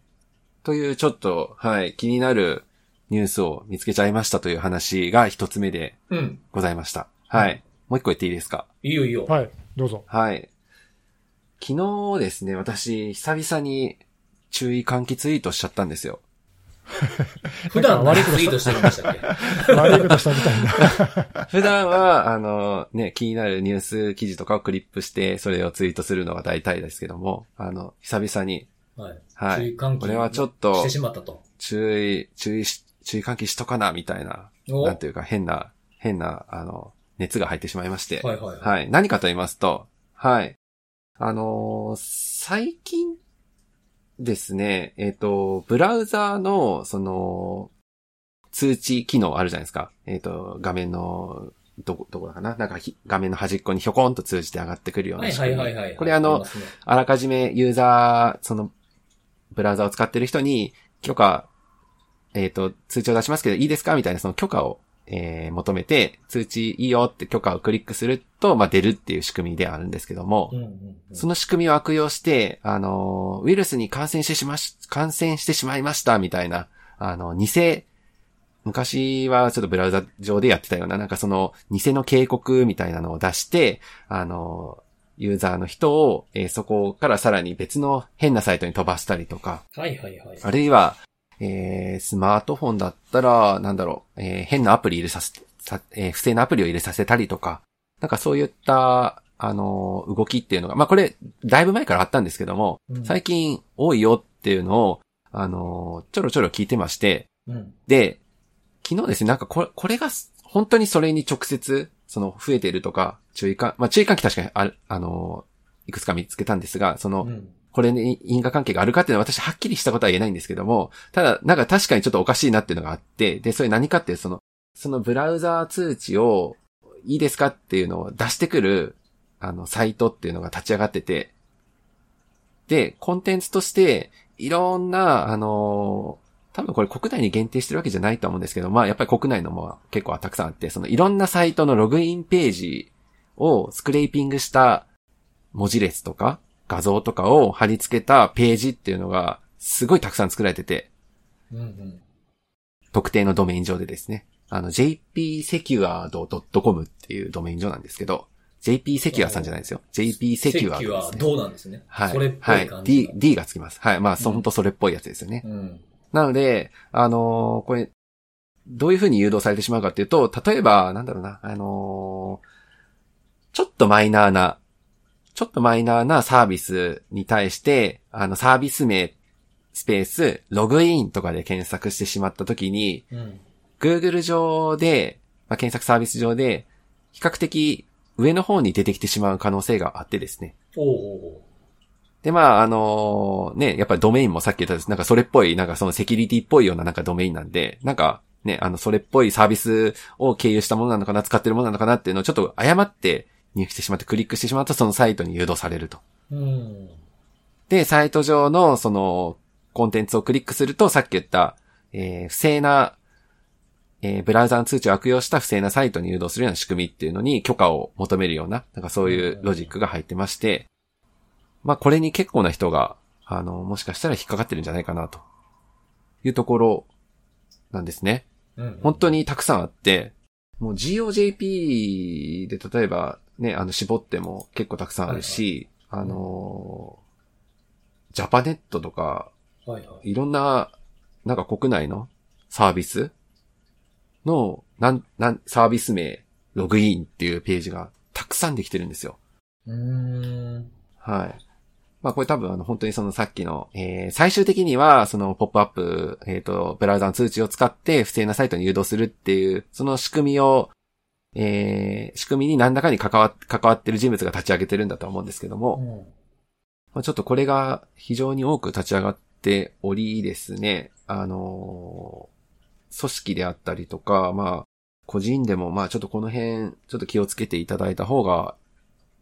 というちょっと、はい、気になるニュースを見つけちゃいましたという話が一つ目でうん。ございました。はい。もう一個言っていいですか？いいよいいよ。はい、どうぞ。はい。昨日ですね、私、久々に注意喚起ツイートしちゃったんですよ。[LAUGHS] 普段悪いこと何ツイートしてるんでしたっけ？[LAUGHS] 悪いことしたみたいな。[LAUGHS] 普段は、あの、ね、気になるニュース記事とかをクリップして、それをツイートするのが大体ですけども、あの、久々に、はい。はい。これはちょっとしてしまったと。注意、注意し、注意喚起しとかな、みたいな、おなんていうか変な、変な、あの、熱が入ってしまいまして。はいはいはい。はい。何かと言いますと、はい。あのー最近ですね、えっ、と、ブラウザーの、その、通知機能あるじゃないですか。えっ、と、画面の、どこ、どこだかな？なんかひ画面の端っこにひょこんと通じて上がってくるようはない仕組み。はいはいはい。これあのり、ますねあらかじめユーザー、その、ブラウザを使ってる人に許可、えっ、と、通知を出しますけどいいですか？みたいなその許可を、えー求めて、通知いいよって許可をクリックすると、まあ、出るっていう仕組みであるんですけども、うんうんうん。その仕組みを悪用して、あの、ウイルスに感染してしまし、感染してしまいました、みたいな、あの、偽、昔はちょっとブラウザ上でやってたような、なんかその、偽の警告みたいなのを出して、あの、ユーザーの人を、えーそこからさらに別の変なサイトに飛ばしたりとか、はいはいはい。あるいは、えースマートフォンだったら、なんだろう、えー変なアプリ入れさせ、さえー不正なアプリを入れさせたりとか、なんかそういった、あのー動きっていうのが、まあこれ、だいぶ前からあったんですけども、うん最近多いよっていうのを、あのーちょろちょろ聞いてまして、うん。で、昨日ですね、なんかこれ、これが本当にそれに直接、その増えているとか、注意喚、まあ注意喚起確かにある、あのーいくつか見つけたんですが、その、うん。これに因果関係があるかっていうのは私はっきりしたことは言えないんですけども、ただ、なんか確かにちょっとおかしいなっていうのがあって、で、それ何かっていう、その、そのブラウザー通知をいいですかっていうのを出してくる、あの、サイトっていうのが立ち上がってて、で、コンテンツとして、いろんな、あの多分これ国内に限定してるわけじゃないと思うんですけど、まあやっぱり国内のも結構たくさんあって、そのいろんなサイトのログインページをスクレーピングした文字列とか画像とかを貼り付けたページっていうのがすごいたくさん作られてて、うんうん。特定のドメイン上でですね。あの jpsecure.com っていうドメイン上なんですけど、jpsecure さんじゃないですよ。jpsecure 席ですはね。どうなんですね？はい。それっぽはいい。感じ D、D がつきます。はい。まあ、そ、うんほんとそれっぽいやつですよね。うん。なので、あのーこれ、どういう風に誘導されてしまうかっていうと、例えば、なんだろうな、あのーちょっとマイナーな、ちょっとマイナーなサービスに対して、あの、サービス名、スペース、ログインとかで検索してしまったときに、うん。Google 上で、まあ、検索サービス上で、比較的上の方に出てきてしまう可能性があってですね。おで、まあ、あのね、やっぱりドメインもさっき言ったですなんかそれっぽい、なんかそのセキュリティっぽいようななんかドメインなんで、なんかね、あの、それっぽいサービスを経由したものなのかな、使ってるものなのかなっていうのをちょっと誤って入力してしまってクリックしてしまうとそのサイトに誘導されると。うん。で、サイト上のそのコンテンツをクリックするとさっき言った、えー不正な、えーブラウザの通知を悪用した不正なサイトに誘導するような仕組みっていうのに許可を求めるような、なんかそういうロジックが入ってまして、まあこれに結構な人が、あの、もしかしたら引っかかってるんじゃないかなというところなんですね。うん。本当にたくさんあって、もう GOJP で例えばね、あの絞っても結構たくさんあるし、あのー、ジャパネットとか、はいはい。いろんな、なんか国内のサービスの、なん、なん、サービス名、ログインっていうページがたくさんできてるんですよ。うーん。はい。まあこれ多分あの本当にそのさっきの、えー、最終的にはそのポップアップ、えっ、と、ブラウザの通知を使って不正なサイトに誘導するっていう、その仕組みを、えー、仕組みに何らかに関わ、関わってる人物が立ち上げてるんだとは思うんですけども、うん。まあ、ちょっとこれが非常に多く立ち上がっておりですね、あのー組織であったりとか、まあ、個人でもまあちょっとこの辺、ちょっと気をつけていただいた方が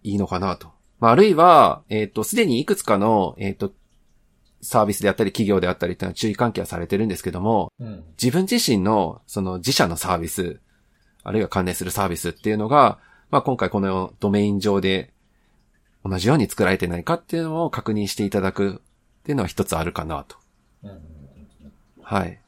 いいのかなと。まあ、あるいは、えっ、と、すでにいくつかの、えっ、と、サービスであったり企業であったりっていうのは注意喚起はされてるんですけども、うん。自分自身の、その自社のサービス、あるいは関連するサービスっていうのが、まあ今回このドメイン上で同じように作られてないかっていうのを確認していただくっていうのは一つあるかなと。うん。はい。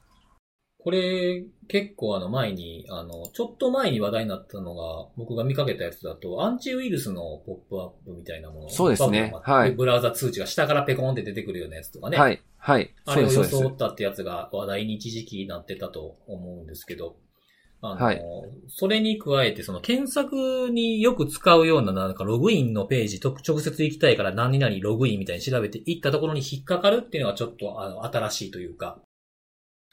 これ、結構あの前に、あの、ちょっと前に話題になったのが、僕が見かけたやつだと、アンチウイルスのポップアップみたいなもの。そうですねはいブラウザ通知が下からペコンって出てくるようなやつとかね。はい。はい。あれを。装ったってやつが話題に一時期なってたと思うんですけど、あの、はいそれに加えて、その検索によく使うような、なんかログインのページと直接行きたいから何々ログインみたいに調べていったところに引っかかるっていうのはちょっと、あの、新しいというか、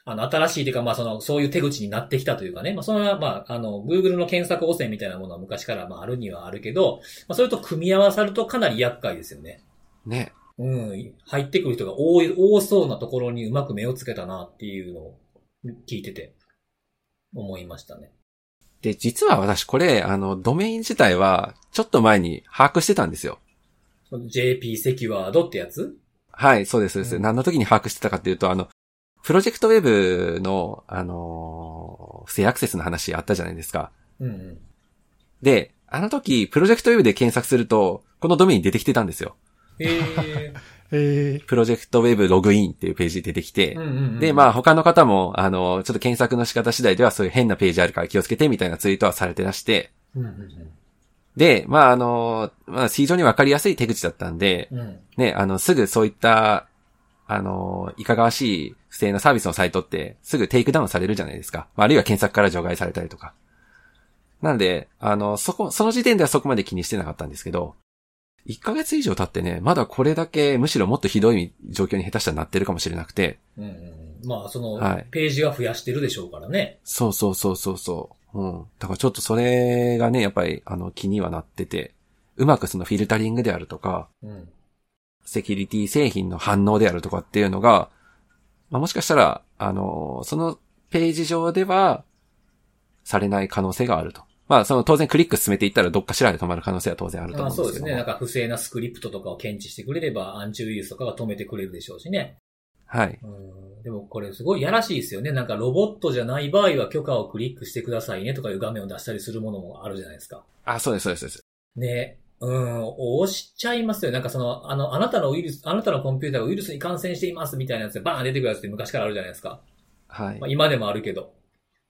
あの、新しいというか、まあ、その、そういう手口になってきたというかね、まあ、それは、まあ、あの、Google の検索汚染みたいなものは昔から、まあ、あるにはあるけど、まあ、それと組み合わさるとかなり厄介ですよね。ね。うん、入ってくる人が多い、多そうなところにうまく目をつけたなっていうのを聞いてて、思いましたね。で、実は私これ、あの、ドメイン自体は、ちょっと前に把握してたんですよ。JP セキュワードってやつ？はい、そうです、そうです。うん何の時に把握してたかっていうと、あの、プロジェクトウェブの、あのー不正アクセスの話あったじゃないですか。うんうん。で、あの時、プロジェクトウェブで検索すると、このドメイン出てきてたんですよ。えええ ProjectWEB ログインっていうページ出てきて、うんうんうん。で、まあ他の方も、あの、ちょっと検索の仕方次第ではそういう変なページあるから気をつけてみたいなツイートはされてらして、うんうんで、まああの、まあ非常にわかりやすい手口だったんで、うん。うん。ね、あの、すぐそういった、あの、いかがわしい不正なサービスのサイトって、すぐテイクダウンされるじゃないですか。まああるいは検索から除外されたりとか。なんで、あの、そこ、その時点ではそこまで気にしてなかったんですけど、1ヶ月以上経ってね、まだこれだけ、むしろもっとひどい状況に下手したらなってるかもしれなくて、うんうんうん。まあ、そのはい、ページは増やしてるでしょうからね。そうそうそうそうそう。うん。だからちょっとそれがね、やっぱり、あの、気にはなってて、うまくそのフィルタリングであるとか、うん。セキュリティ製品の反応であるとかっていうのが、まあ、もしかしたら、あの、そのページ上では、されない可能性があると。まあ、その当然クリック進めていったらどっかしらで止まる可能性は当然あるとまあ思うんですけども。そうですね。なんか不正なスクリプトとかを検知してくれれば、アンチウイルスとかが止めてくれるでしょうしね。はい。うん。でもこれすごいやらしいですよね。なんかロボットじゃない場合は許可をクリックしてくださいねとかいう画面を出したりするものもあるじゃないですか。あ、そうです、そうですそうです。ね。うん、押しちゃいますよ。なんかその、あの、あなたのウイルス、あなたのコンピューターがウイルスに感染していますみたいなやつでバーン出てくるやつって昔からあるじゃないですか。はいまあ、。今でもあるけど。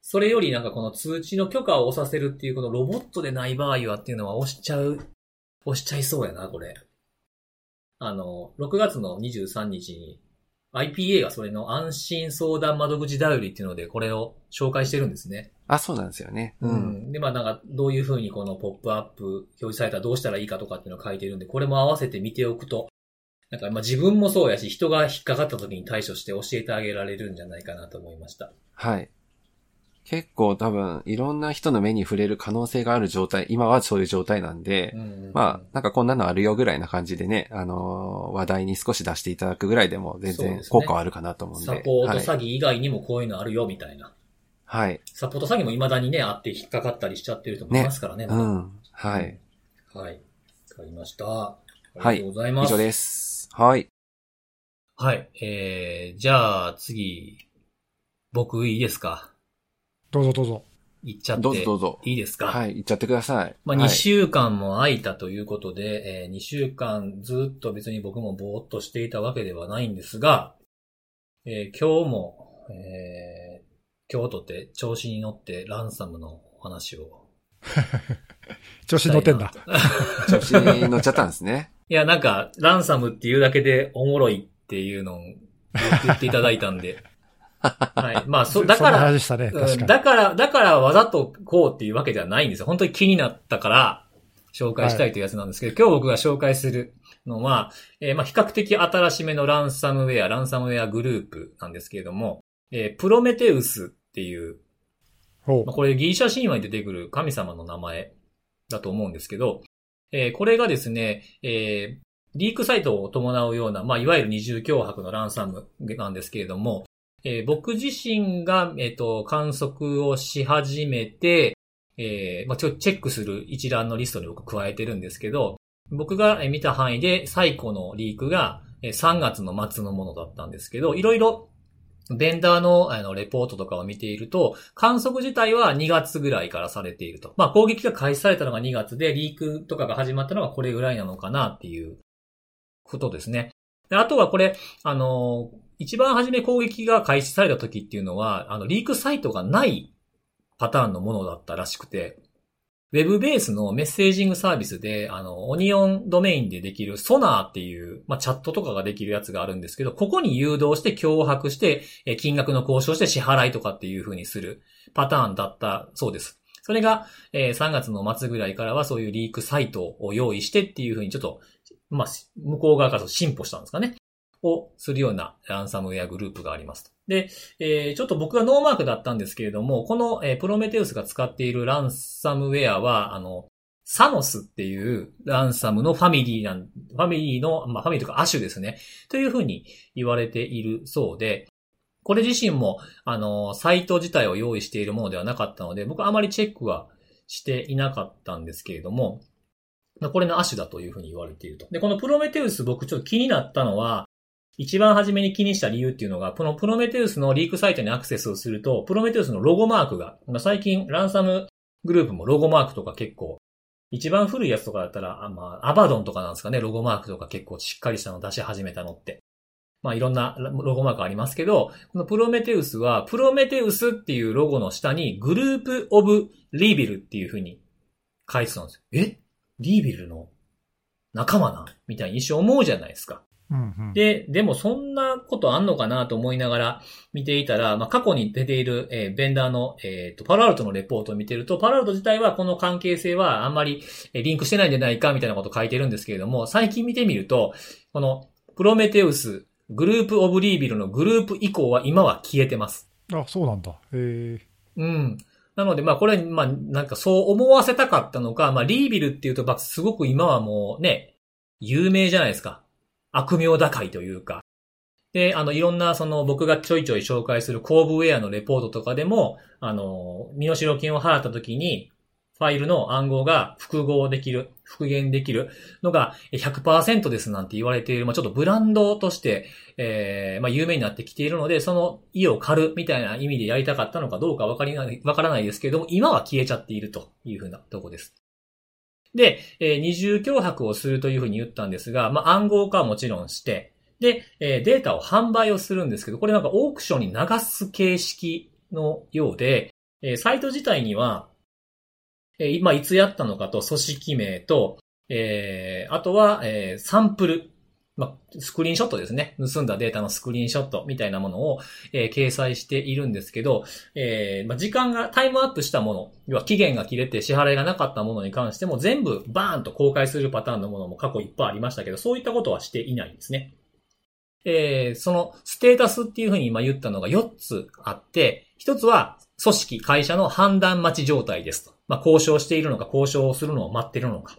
それよりなんかこの通知の許可を押させるっていうこのロボットでない場合はっていうのは押しちゃう、押しちゃいそうやな、これ。あの、6月の23日に IPA がそれの安心相談窓口頼りっていうのでこれを紹介してるんですね。あ、そうなんですよね。う。うんん。で、まあなんか、どういう風にこのポップアップ表示されたらどうしたらいいかとかっていうのを書いてるんで、これも合わせて見ておくと、なんかまあ自分もそうやし、人が引っかかった時に対処して教えてあげられるんじゃないかなと思いました。はい。結構多分、いろんな人の目に触れる可能性がある状態、今はそういう状態なんで、うんまあ、なんかこんなのあるよぐらいな感じでね、あのー話題に少し出していただくぐらいでも全然効果はあるかなと思うんで。サポートはい。詐欺以外にもこういうのあるよみたいな。はい。サポート詐欺も未だにね、あって引っかかったりしちゃってる人もいますからね。まだうん。はい。はい。わかりました。ありはいがとうございます。以上です。はい。はい。えー、じゃあ次、僕いいですか？どうぞどうぞ。行っちゃって。どうぞどうぞ。いいですか？はい。行っちゃってください。まあ、はい2週間も空いたということで、えー2週間ずっと別に僕もぼーっとしていたわけではないんですが、えー今日も、えー今日とって調子に乗ってランサムのお話を。[LAUGHS] 調子に乗ってんだ。調子に乗っちゃったんですね。[LAUGHS] いや、なんか、ランサムっていうだけでおもろいっていうのを言っていただいたんで。はい。まあ、そ、[LAUGHS] だから、ね。確うん。だから、だからわざとこうっていうわけではないんですよ。本当に気になったから紹介したいというやつなんですけど、今日僕が紹介するのは、えーまあ比較的新しめのランサムウェア、ランサムウェアグループなんですけれども、えープロメテウスっていう、ほうまあ、これギリシャ神話に出てくる神様の名前だと思うんですけど、えーこれがですね、えーリークサイトを伴うような、まあ、いわゆる二重脅迫のランサムなんですけれども、えー僕自身が、えっ、と、観測をし始めて、えーまあ、ちょ、チェックする一覧のリストに僕加えてるんですけど、僕が見た範囲で最古のリークが3月の末のものだったんですけど、いろいろベンダーのあのレポートとかを見ていると、観測自体は2月ぐらいからされていると。まあ攻撃が開始されたのが2月で、リークとかが始まったのがこれぐらいなのかなっていうことですね。あとはこれ、あの、一番初め攻撃が開始された時っていうのは、あの、リークサイトがないパターンのものだったらしくて、ウェブベースのメッセージングサービスで、あの、 Onion ドメインでできる Sonar っていう、まあ、チャットとかができるやつがあるんですけど、ここに誘導して脅迫して、え金額の交渉して支払いとかっていう風にするパターンだったそうです。それが、えー、3月の末ぐらいからはそういうリークサイトを用意してっていう風にちょっと、まあ、向こう側から進歩したんですかね。をするようなランサムウェアグループがあります。で、えー、ちょっと僕がノーマークだったんですけれども、この、えー、 Prometheus が使っているランサムウェアは、あの、サノスっていうランサムのファミリーなん、ファミリーの、まあ、ファミリーというか亜種ですね。というふうに言われているそうで、これ自身も、あの、サイト自体を用意しているものではなかったので、僕はあまりチェックはしていなかったんですけれども、これの亜種だというふうに言われていると。で、このプロメテウス僕ちょっと気になったのは、一番初めに気にした理由っていうのが、このプロメテウスのリークサイトにアクセスをすると、プロメテウスのロゴマークが、まあ、最近ランサムグループもロゴマークとか結構、一番古いやつとかだったら、あまあ、アバドンとかなんですかね、ロゴマークとか結構しっかりしたの出し始めたのって。まあいろんなロゴマークありますけど、このプロメテウスは、プロメテウスっていうロゴの下に、グループオブリービルっていう風に書いてたんですよ。え？リービルの仲間なみたいに一瞬思うじゃないですか。うんうん、で、でもそんなことあんのかなと思いながら見ていたら、まあ、過去に出ている、えー、ベンダーの、えっ、ー、と、パラアルトのレポートを見てると、パラアルト自体はこの関係性はあんまりリンクしてないんじゃないかみたいなことを書いてるんですけれども、最近見てみると、このプロメテウス、グループオブリービルのグループ以降は今は消えてます。あ、そうなんだ。へえ。うん。なので、まあこれ、まあなんかそう思わせたかったのか、まあリービルっていうと、すごく今はもうね、有名じゃないですか。悪名高いというか。で、あの、いろんな、その、僕がちょいちょい紹介するコーブウェアのレポートとかでも、あの、身代金を払った時に、ファイルの暗号が複合できる、復元できるのが100%ですなんて言われている、まあ、ちょっとブランドとして、えー、まあ、有名になってきているので、その意を狩るみたいな意味でやりたかったのかどうかわかりない、わからないですけれども、今は消えちゃっているというふうなとこです。で、えー、二重脅迫をするというふうに言ったんですが、まあ、暗号化はもちろんして、で、えー、データを販売をするんですけど、これなんかオークションに流す形式のようで、えー、サイト自体には、えー、今いつやったのかと組織名と、えー、あとは、えー、サンプルまあ、スクリーンショットですね。盗んだデータのスクリーンショットみたいなものを、えー、掲載しているんですけど、えー、まあ、時間が、タイムアップしたもの、要は期限が切れて支払いがなかったものに関しても全部バーンと公開するパターンのものも過去いっぱいありましたけど、そういったことはしていないんですね。えー、そのステータスっていうふうに今言ったのが4つあって、1つは組織、会社の判断待ち状態ですと。まあ、交渉しているのか、交渉するのを待っているのか。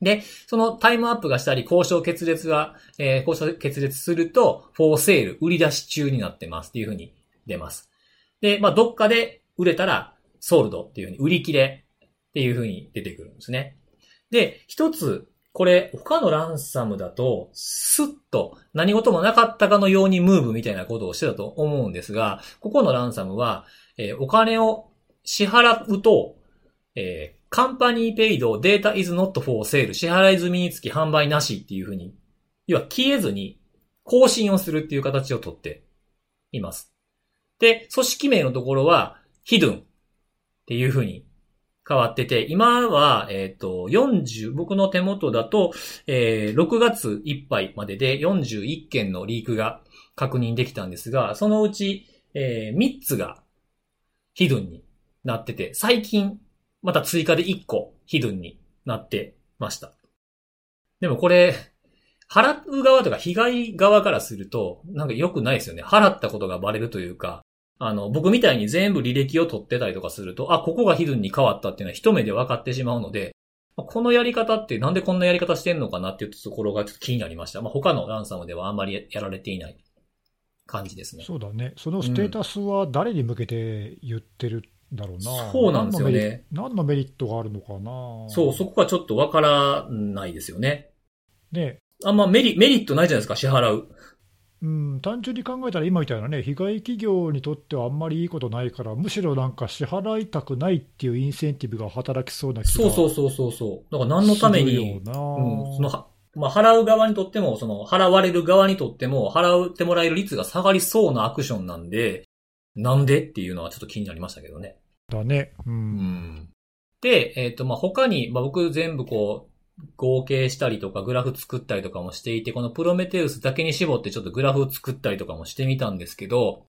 で、そのタイムアップがしたり、交渉決裂が、えー、交渉決裂すると、フォーセール、売り出し中になってますっていうふうに出ます。で、まあ、どっかで売れたら、ソールドっていうふうに、売り切れっていうふうに出てくるんですね。で、一つ、これ、他のランサムだと、スッと何事もなかったかのようにムーブみたいなことをしてたと思うんですが、ここのランサムは、えー、お金を支払うと、えー、カンパニーペイド、データ is not for sale、支払い済みにつき販売なしっていうふうに、要は消えずに更新をするっていう形をとっています。で、組織名のところは、ヒドゥンっていうふうに変わってて、今は、えっ、ー、と、40、僕の手元だと、えー、6月いっぱいまでで41件のリークが確認できたんですが、そのうち、えー、3つがヒドゥンになってて、最近また追加で1個ヒドゥンになってました。でもこれ、払う側とか被害側からすると、なんか良くないですよね。払ったことがバレるというか、あの、僕みたいに全部履歴を取ってたりとかすると、あ、ここがヒドゥンに変わったっていうのは一目で分かってしまうので、このやり方ってなんでこんなやり方してんのかなっていうところがちょっと気になりました。まあ、他のランサムではあんまりやられていない感じですね。そうだね。そのステータスは誰に向けて言ってるだろうな。そうなんですよね。何のメリットがあるのかな。そう、そこがちょっとわからないですよね。ねあんまメリメリットないじゃないですか、支払う。うん、単純に考えたら今みたいなね、被害企業にとってはあんまりいいことないから、むしろなんか支払いたくないっていうインセンティブが働きそうな気がそうそうそうそうそう。だから何のために、うん、そのまあ、払う側にとっても、その、払われる側にとっても、払ってもらえる率が下がりそうなアクションなんで、なんでっていうのはちょっと気になりましたけどね。だね。うん。で、えっ、と、まあ、他に、まあ、僕全部こう、合計したりとかグラフ作ったりとかもしていて、このプロメテウスだけに絞ってちょっとグラフを作ったりとかもしてみたんですけど、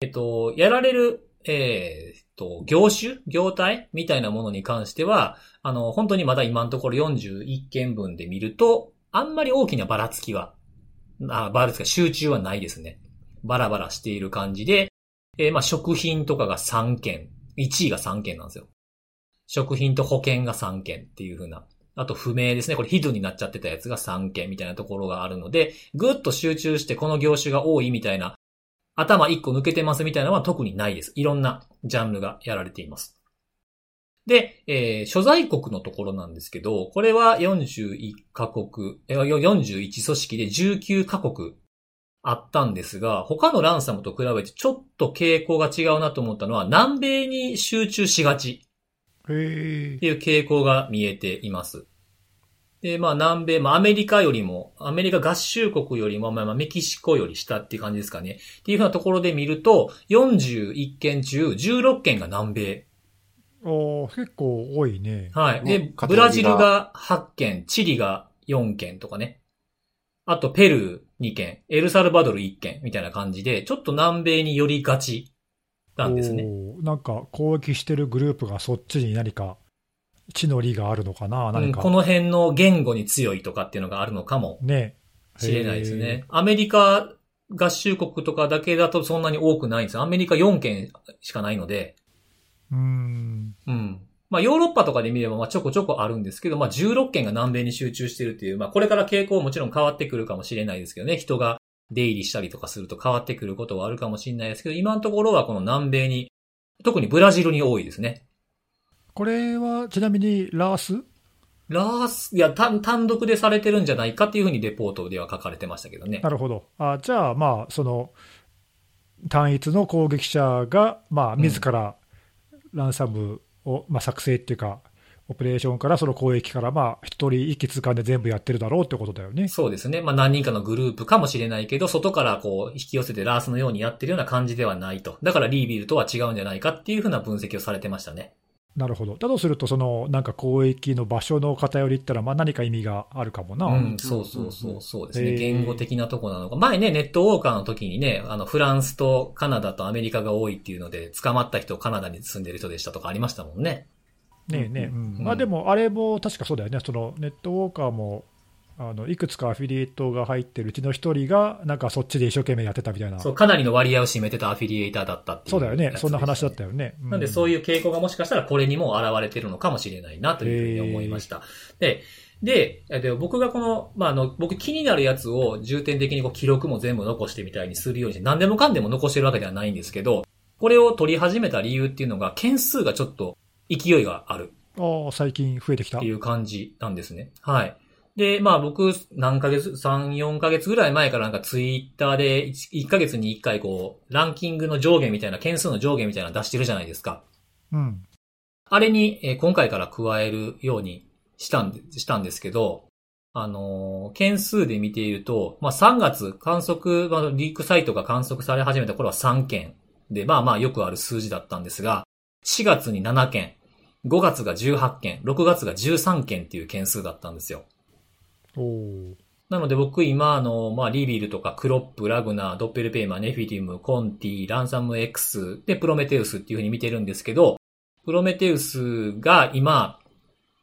えっと、やられる、えーっと、業種業態みたいなものに関しては、あの、本当にまだ今のところ41件分で見ると、あんまり大きなばらつきは、あ、ばらつきは集中はないですね。バラバラしている感じで、えーまあ、食品とかが3件、1位が3件なんですよ。食品と保険が3件っていう風な。あと不明ですね。これヒドになっちゃってたやつが3件みたいなところがあるので、ぐっと集中してこの業種が多いみたいな、頭1個抜けてますみたいなのは特にないです。いろんなジャンルがやられています。で、えー所在国のところなんですけど、これは41カ国、えー41組織で19カ国あったんですが、他のランサムと比べてちょっと傾向が違うなと思ったのは、南米に集中しがち。っていう傾向が見えています。で、まあ南米、まあアメリカよりも、アメリカ合衆国よりも、まあまあメキシコより下っていう感じですかね。っていうふうなところで見ると、41件中16件が南米。おー結構多いね。はい。ねで、ブラジルが8件、チリが4件とかね。あと、ペルー2件、エルサルバドル1件みたいな感じで、ちょっと南米に寄りがちなんですね。なんか攻撃してるグループがそっちに何か地の利があるのかな、うん何か。この辺の言語に強いとかっていうのがあるのかもね。しれないですね。アメリカ合衆国とかだけだとそんなに多くないんですよ。アメリカ4件しかないので。うーん。うん。まあヨーロッパとかで見ればまあちょこちょこあるんですけど、まあ16件が南米に集中してるっていう、まあこれから傾向もちろん変わってくるかもしれないですけどね。人が出入りしたりとかすると変わってくることはあるかもしれないですけど、今のところはこの南米に、特にブラジルに多いですね。これはちなみにラース？ラース、いや、単単独でされてるんじゃないかっていうふうにレポートでは書かれてましたけどねな。るほど。あじゃあ、まあ、その単一の攻撃者が、まあ、うん自らランサムを、まあ、作成っていうか、オペレーションからその攻撃から、まあ、一人一気通貫で全部やってるだろうってことだよね。そうですね。まあ何人かのグループかもしれないけど、外からこう引き寄せてラースのようにやってるような感じではないと。だからリービルとは違うんじゃないかっていうふうな分析をされてましたね。なるほど。だとすると、そのなんか攻撃の場所の偏りったら、まあ、何か意味があるかもな。うん、そうそうそう、そうですね。言語的なとこなのか。前ね、ネットウォーカーの時にね、あの、フランスとカナダとアメリカが多いっていうので、捕まった人カナダに住んでる人でしたとかありましたもんね。ねえねえ、うんうんまあ、でも、あれも確かそうだよね、そのネットウォーカーもあのいくつかアフィリエイトが入ってるうちの一人が、なんかそっちで一生懸命やってたみたいな、そう、かなりの割合を占めてたアフィリエイターだったっていう、そうだよね、そんな話だったよ。よね。なんでそういう、傾向がもしかしたらこれにも現れてるのかもしれないなというふうに思いました。で、で、えで僕がこの、まあ、あの、僕気になるやつを重点的にこう記録も全部残してみたいにするようにして、何でもかんでも残してるわけではないんですけど、これを取り始めた理由っていうのが、件数がちょっと勢いがあるああ最近増えてきたっていう感じなんですね。はい。で、まあ僕、何ヶ月、3、4ヶ月ぐらい前からなんかツイッターで 1, 1ヶ月に1回こう、ランキングの上限みたいな、件数の上限みたいなの出してるじゃないですか。うん、あれに、えー今回から加えるようにしたんで、したんですけど、あのー件数で見ていると、まあ3月観測、まあ、リークサイトが観測され始めた頃は3件で、まあまあよくある数字だったんですが、4月に7件、5月が18件、6月が13件っていう件数だったんですよ。なので僕今あの、まあリビルとかクロップ、ラグナー、ドッペルペイマー、ネフィリム、コンティ、ランサム X でプロメテウスっていう風に見てるんですけど、プロメテウスが今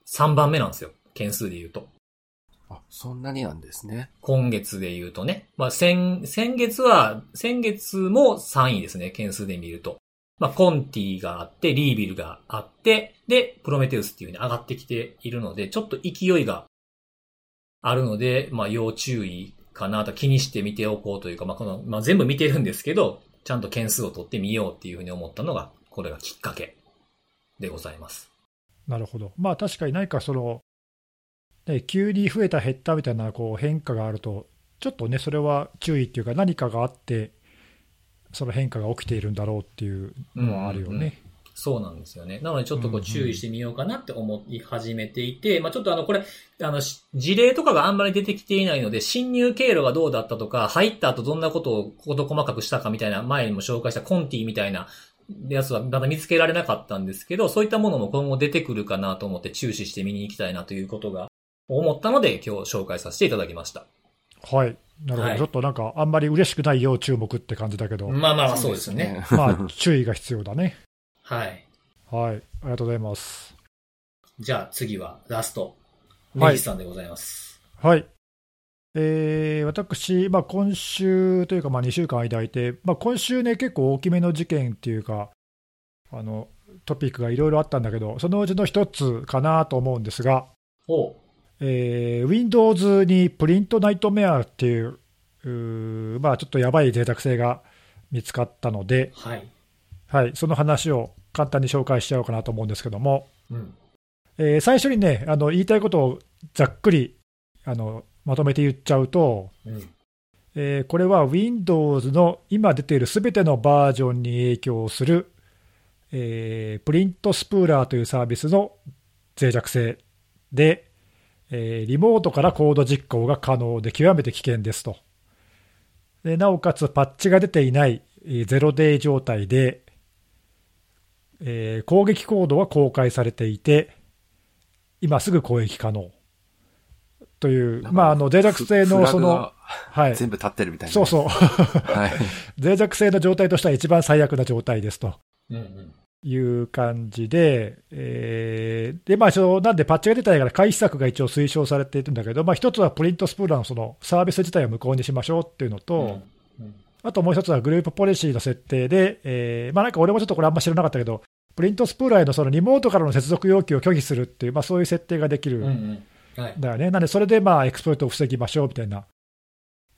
3番目なんですよ。件数で言うと。あ、そんなになんですね。今月で言うとね。まあ先、先月は、先月も3位ですね。件数で見ると。まあ、コンティがあって、リービルがあって、で、プロメテウスっていう風に上がってきているので、ちょっと勢いがあるので、まあ、要注意かなと気にして見ておこうというか、まあ、この、まあ、全部見てるんですけど、ちゃんと件数を取ってみようっていうふうに思ったのが、これがきっかけでございます。なるほど、まあ確かに何かその、ね、急に増えた、減ったみたいなこう変化があると、ちょっとね、それは注意っていうか、何かがあって、その変化が起きているんだろうっていうのはあるよね。そうなんですよね。なのでちょっとこうんううん注意してみようかなって思い始めていて、まあちょっとあのこれ、あのし事例とかがあんまり出てきていないので、侵入経路がどうだったとか、入った後どんなことをこと細かくしたかみたいな、前にも紹介したコンティみたいなやつはまだ見つけられなかったんですけど、そういったものも今後出てくるかなと思って注視して見に行きたいなということが思ったので今日紹介させていただきました。はい。なるほど。はいちょっとなんか、あんまり嬉しくない要注目って感じだけど、まあまあそうですね。。まあ、注意が必要だね。はい。はい。ありがとうございます。じゃあ次はラスト。はいネギスさんでございます。はい。えー私、まあ、今週というか、まあ、2週間間空いて、まあ、今週ね、結構大きめの事件っていうか、あのトピックがいろいろあったんだけど、そのうちの一つかなと思うんですが、おうえー Windows にプリントナイトメアっていう、うーまあ、ちょっとやばい脆弱性が見つかったので、はい。はい、その話を簡単に紹介しちゃおうかなと思うんですけども、うん。えー最初にね、あの言いたいことをざっくりあのまとめて言っちゃうと、うん。えーこれは Windows の今出ているすべてのバージョンに影響する、えープリントスプーラーというサービスの脆弱性で、えーリモートからコード実行が可能で極めて危険ですと。でなおかつ、パッチが出ていないえーゼロデイ状態で、えー攻撃コードは公開されていて、今すぐ攻撃可能という、まあ、あの脆弱性のその、はい、全部立ってるみたいな。そうそう、[LAUGHS] はい。脆弱性の状態としては一番最悪な状態ですとうんうん。いう感じで、えーでまあ、そのなんでパッチが出たいから回避策が一応推奨されているんだけど、まあ、一つはプリントスプーラーのそのサービス自体を無効にしましょうっていうのと、うんうんあともう一つはグループポリシーの設定で、えーまあ、なんか俺もちょっとこれあんま知らなかったけど、プリントスプーラーへのそのリモートからの接続要求を拒否するっていう、まあ、そういう設定ができるうん。だよね。なんで、それでまあエクスプロイトを防ぎましょうみたいな、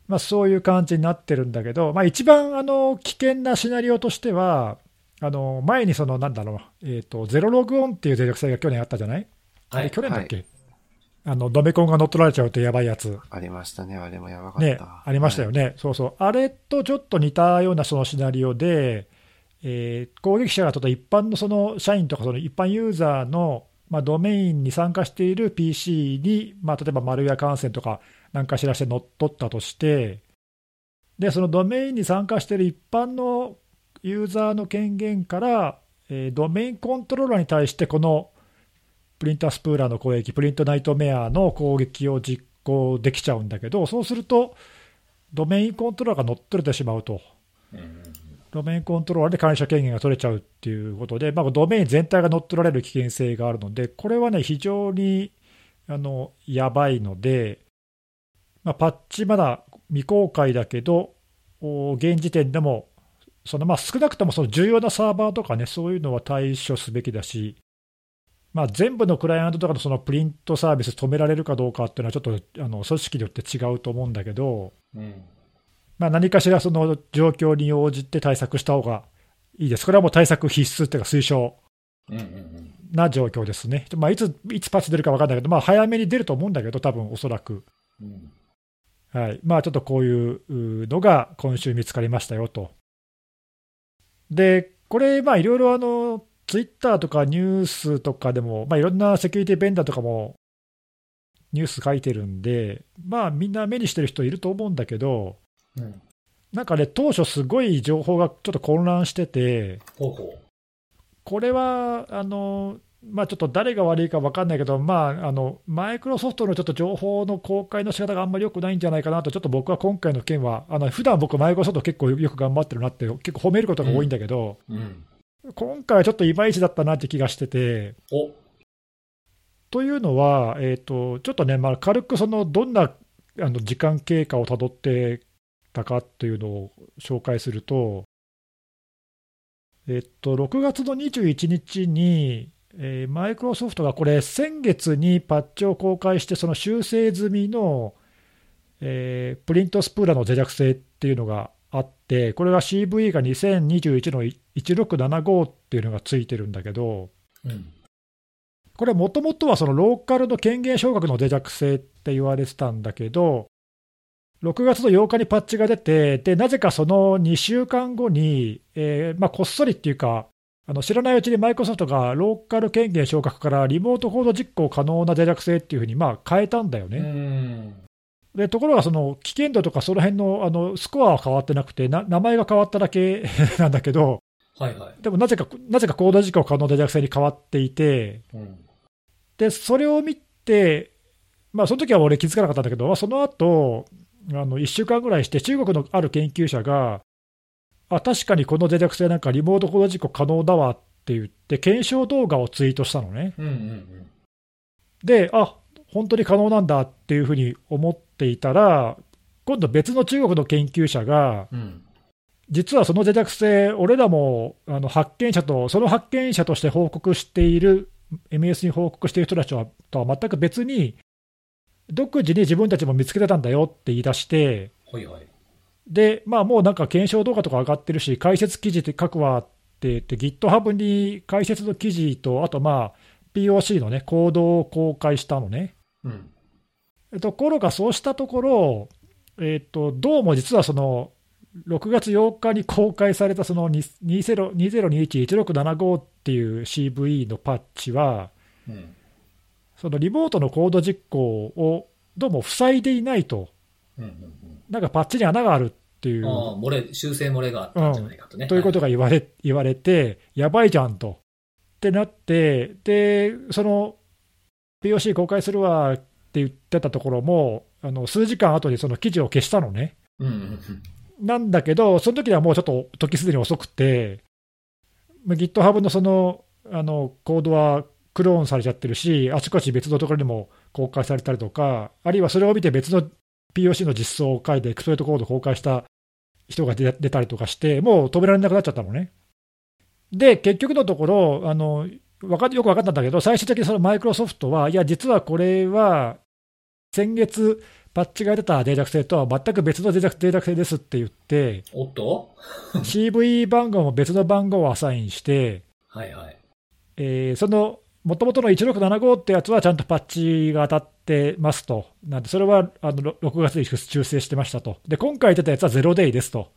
まあ、そういう感じになってるんだけど、まあ、一番あの危険なシナリオとしては、あの前にそのなんだろう、えーと、ゼロログオンっていう脆弱性が去年あったじゃない、あれはい。去年だっけ、あのドメコンが乗っ取られちゃうとやばいやつ、ありましたね。あれもやばかった。ね、ありましたよね、そうそう、あれとちょっと似たようなそのシナリオで、えー攻撃者がちょっと一般のその社員とかその一般ユーザーの、まあ、ドメインに参加している PC に、まあ、例えばマルウェア感染とか何かしらして乗っ取ったとして、でそのドメインに参加している一般のユーザーの権限から、えードメインコントローラーに対してこのプリンタースプーラーの攻撃、プリントナイトメアの攻撃を実行できちゃうんだけど、そうすると、ドメインコントローラーが乗っ取れてしまうと、うん。ドメインコントローラーで管理者権限が取れちゃうっていうことで、まあ、ドメイン全体が乗っ取られる危険性があるので、これはね、非常にあのやばいので、まあ、パッチまだ未公開だけど、現時点でも、そのまあ少なくともその重要なサーバーとかね、そういうのは対処すべきだし、まあ、全部のクライアントとかのそのプリントサービス止められるかどうかっていうのは、ちょっとあの組織によって違うと思うんだけど、うん。まあ、何かしらその状況に応じて対策した方がいいです。これはもう対策必須っていうか推奨。な状況ですね。まあ、いつ、いつパッチ出るか分かんないけど、まあ、早めに出ると思うんだけど、多分おそらく。うんはい。まあ、ちょっとこういうのが今週見つかりましたよと。で、これ、まあ、いろいろあの、ツイッターとかニュースとかでも、まあ、いろんなセキュリティベンダーとかもニュース書いてるんで、まあ、みんな目にしてる人いると思うんだけど、うん。なんかね、当初すごい情報がちょっと混乱してて、ほうほこれは、あの、まあ、ちょっと誰が悪いか分かんないけど、まあ、あの、マイクロソフトのちょっと情報の公開の仕方があんまり良くないんじゃないかなと、ちょっと僕は今回の件は、あの、普段僕マイクロソフト結構よく頑張ってるなって、結構褒めることが多いんだけど、う。うん。今回はちょっといまいちだったなって気がしてて、お。というのは、えー、とちょっとね、まあ、軽くそのどんなあの時間経過をたどってたかっていうのを紹介すると、えっと、6月の21日に、えーマイクロソフトがこれ、先月にパッチを公開して、その修正済みの、えープリントスプーラーの脆弱性っていうのがあって、これが CV が2021の1675っていうのがついてるんだけど、うん。これ、もともとはそのローカルの権限昇格の脆弱性って言われてたんだけど、6月の8日にパッチが出て、でなぜかその2週間後に、えーまあ、こっそりっていうか、あの知らないうちにマイクロソフトがローカル権限昇格からリモートコード実行可能な脆弱性っていうふうにまあ変えたんだようね。ん。でところが、その危険度とかその辺のあのスコアは変わってなくてな、名前が変わっただけ [LAUGHS] なんだけど、はいはい。でもなぜか、なぜかコード実行可能で弱性に変わっていて、うん。で、それを見て、まあ、その時は俺気づかなかったんだけど、まあその後、あの、1週間ぐらいして、中国のある研究者が、あ、確かにこの脆弱性なんかリモートコード実行可能だわって言って、検証動画をツイートしたのね。うんうんで、あ、本当に可能なんだっていうふうに思っていたら、今度別の中国の研究者が、うん。うん。実はその脆弱性、俺らもあの発見者と、その発見者として報告している、MS に報告している人たちはとは全く別に、独自に自分たちも見つけてたんだよって言い出して、はいはい。で、まあ、もうなんか検証動画とか上がってるし、解説記事って書くわって言って、GitHub に解説の記事と、あとまあ、POC のね、コードを公開したのね。うん。ところが、そうしたところ、えっとどうも実はその6月8日に公開されたその20 2021-1675っていう CV のパッチは、うん。そのリモートのコード実行をどうも塞いでいないと、うんうんなんかパッチに穴があるっていう漏れ、修正漏れがあったんじゃないかとね。ということが。が言われ言われて、やばいじゃんと。ってなって、で、その POC 公開するわって言ってたところも、あの数時間後にその記事を消したのね。うんうんうん。なんだけど、その時にはもうちょっと時すでに遅くて、まあ GitHub のそのあのコードはクローンされちゃってるし、あちこち別のところにも公開されたりとか、あるいはそれを見て別の POC の実装を書いて、エクスプロイトコードを公開した人が出出たりとかして、もう止められなくなっちゃったのね。で、結局のところ、あのよく分かったんだけど、最終的にそのマイクロソフトは、いや、実はこれは、先月、パッチが出た脆弱性とは全く別の脆弱脆弱性ですって言って、おっと？CV 番号も別の番号をアサインして、はいはい。えーその元々の1675ってやつはちゃんとパッチが当たってますと、なんでそれはあのろ6月に修正してましたと、で今回出たやつはゼロデイですと、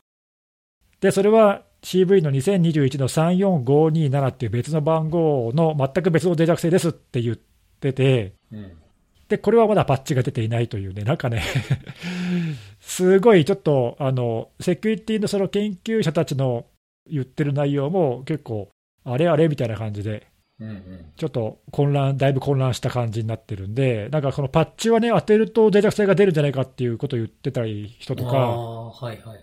でそれは CV の2021の34527っていう別の番号の全く別の脆弱性ですって言ってて、うん。で、これはまだパッチが出ていないというね、なんかね、すごいちょっと、あの、セキュリティのその研究者たちの言ってる内容も結構、あれあれみたいな感じで、うんうん。ちょっと混乱、だいぶ混乱した感じになってるんで、なんかこのパッチはね、当てると脆弱性が出るんじゃないかっていうことを言ってたり人とか、はいはいはい。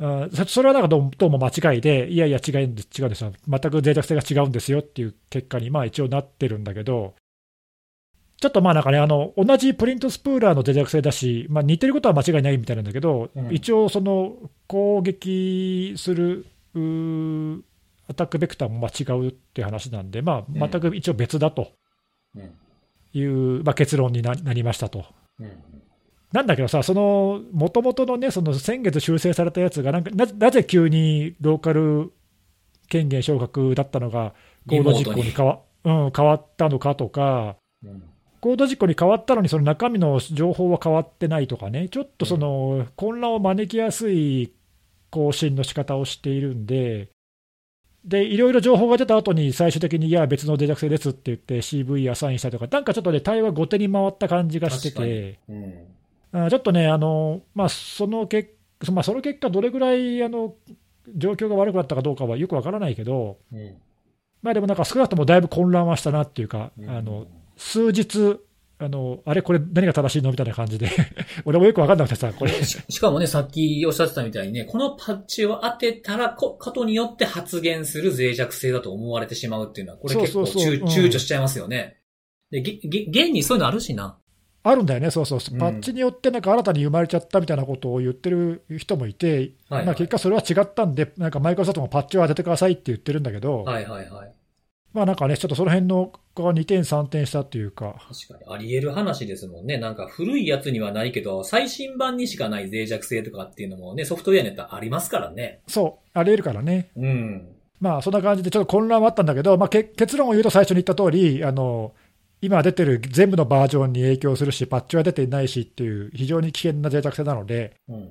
あそそれはなんかどうどうも間違いで、いやいや違うんです、違うんですよ、全く脆弱性が違うんですよっていう結果にまあ一応なってるんだけど、ちょっとまあなんかね、あの同じプリントスプーラーの脆弱性だし、まあ、似てることは間違いないみたいなんだけど、うん一応、その攻撃するアタックベクターもまあ違うっていう話なんで、まあ、うん全く一応別だとうん。いう、まあ、結論にななりましたと。うん。なんだけどさ、その、もともとのね、その先月修正されたやつがなんかな、なぜ急にローカル権限昇格だったのが、コード実行に変わ,、うん、変わったのかとか、うん。コード実行に変わったのに、その中身の情報は変わってないとかね、ちょっとその、混乱を招きやすい更新の仕方をしているんで、で、いろいろ情報が出た後に最終的に、いや、別の脆弱性ですって言って、CV アサインしたりとか、なんかちょっとね、対話後手に回った感じがしてて。うん。あちょっとね、あのまあ、その結まあ、その結果、どれぐらいあの状況が悪くなったかどうかはよくわからないけど、うん。まあ、でもなんか少なくともだいぶ混乱はしたなっていうか、うんあの数日あの、あれ、これ、何が正しいの？みたいな感じで、[LAUGHS] 俺もよくわかんなくてさ、これ、ししかもね、さっきおっしゃってたみたいにね、このパッチを当てたらこ、ことによって発現する脆弱性だと思われてしまうっていうのは、これ結構躊躇しちゃいますよね。で、げ、げ、現にそういうのあるしな。あるんだよね、そうそう、うん。パッチによってなんか新たに生まれちゃったみたいなことを言ってる人もいて、まあ、結果、それは違ったんで、なんかマイクロソフトもパッチを当ててくださいって言ってるんだけど、はいはいはい。まあなんかね、ちょっとその辺のが2点、3点したっていうか、確かに。あり得る話ですもんね。なんか古いやつにはないけど、最新版にしかない脆弱性とかっていうのもね、ソフトウェアによってはありますからね。そう、ありえるからね。うん。まあそんな感じでちょっと混乱はあったんだけど、まあ、け結論を言うと最初に言った通り、あの今出てる全部のバージョンに影響するし、パッチは出ていないしっていう、非常に危険な脆弱性なので、うん。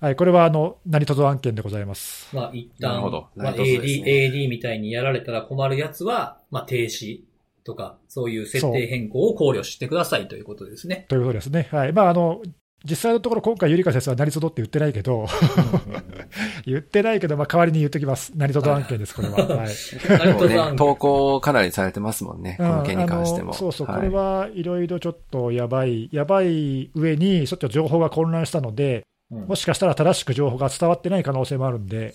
はい、これはあの何卒案件でございます。まあ一旦、なるほどまあ、AD、ね AD みたいにやられたら困るやつは、まあ停止とか、そういう設定変更を考慮してくださいということですね。ということですね。はいまあ、あの実際のところ、今回、ゆりか先生は何卒って言ってないけど、[LAUGHS] 言ってないけど、まあ、代わりに言ってきます。何卒案件です、これは。はい。何もうね、卒案件投稿かなりされてますもんね。こうんの件に関しても。そうそう、はいこれはいろいろちょっとやばい、やばい上に、ちょっと情報が混乱したので、うんもしかしたら正しく情報が伝わってない可能性もあるんで、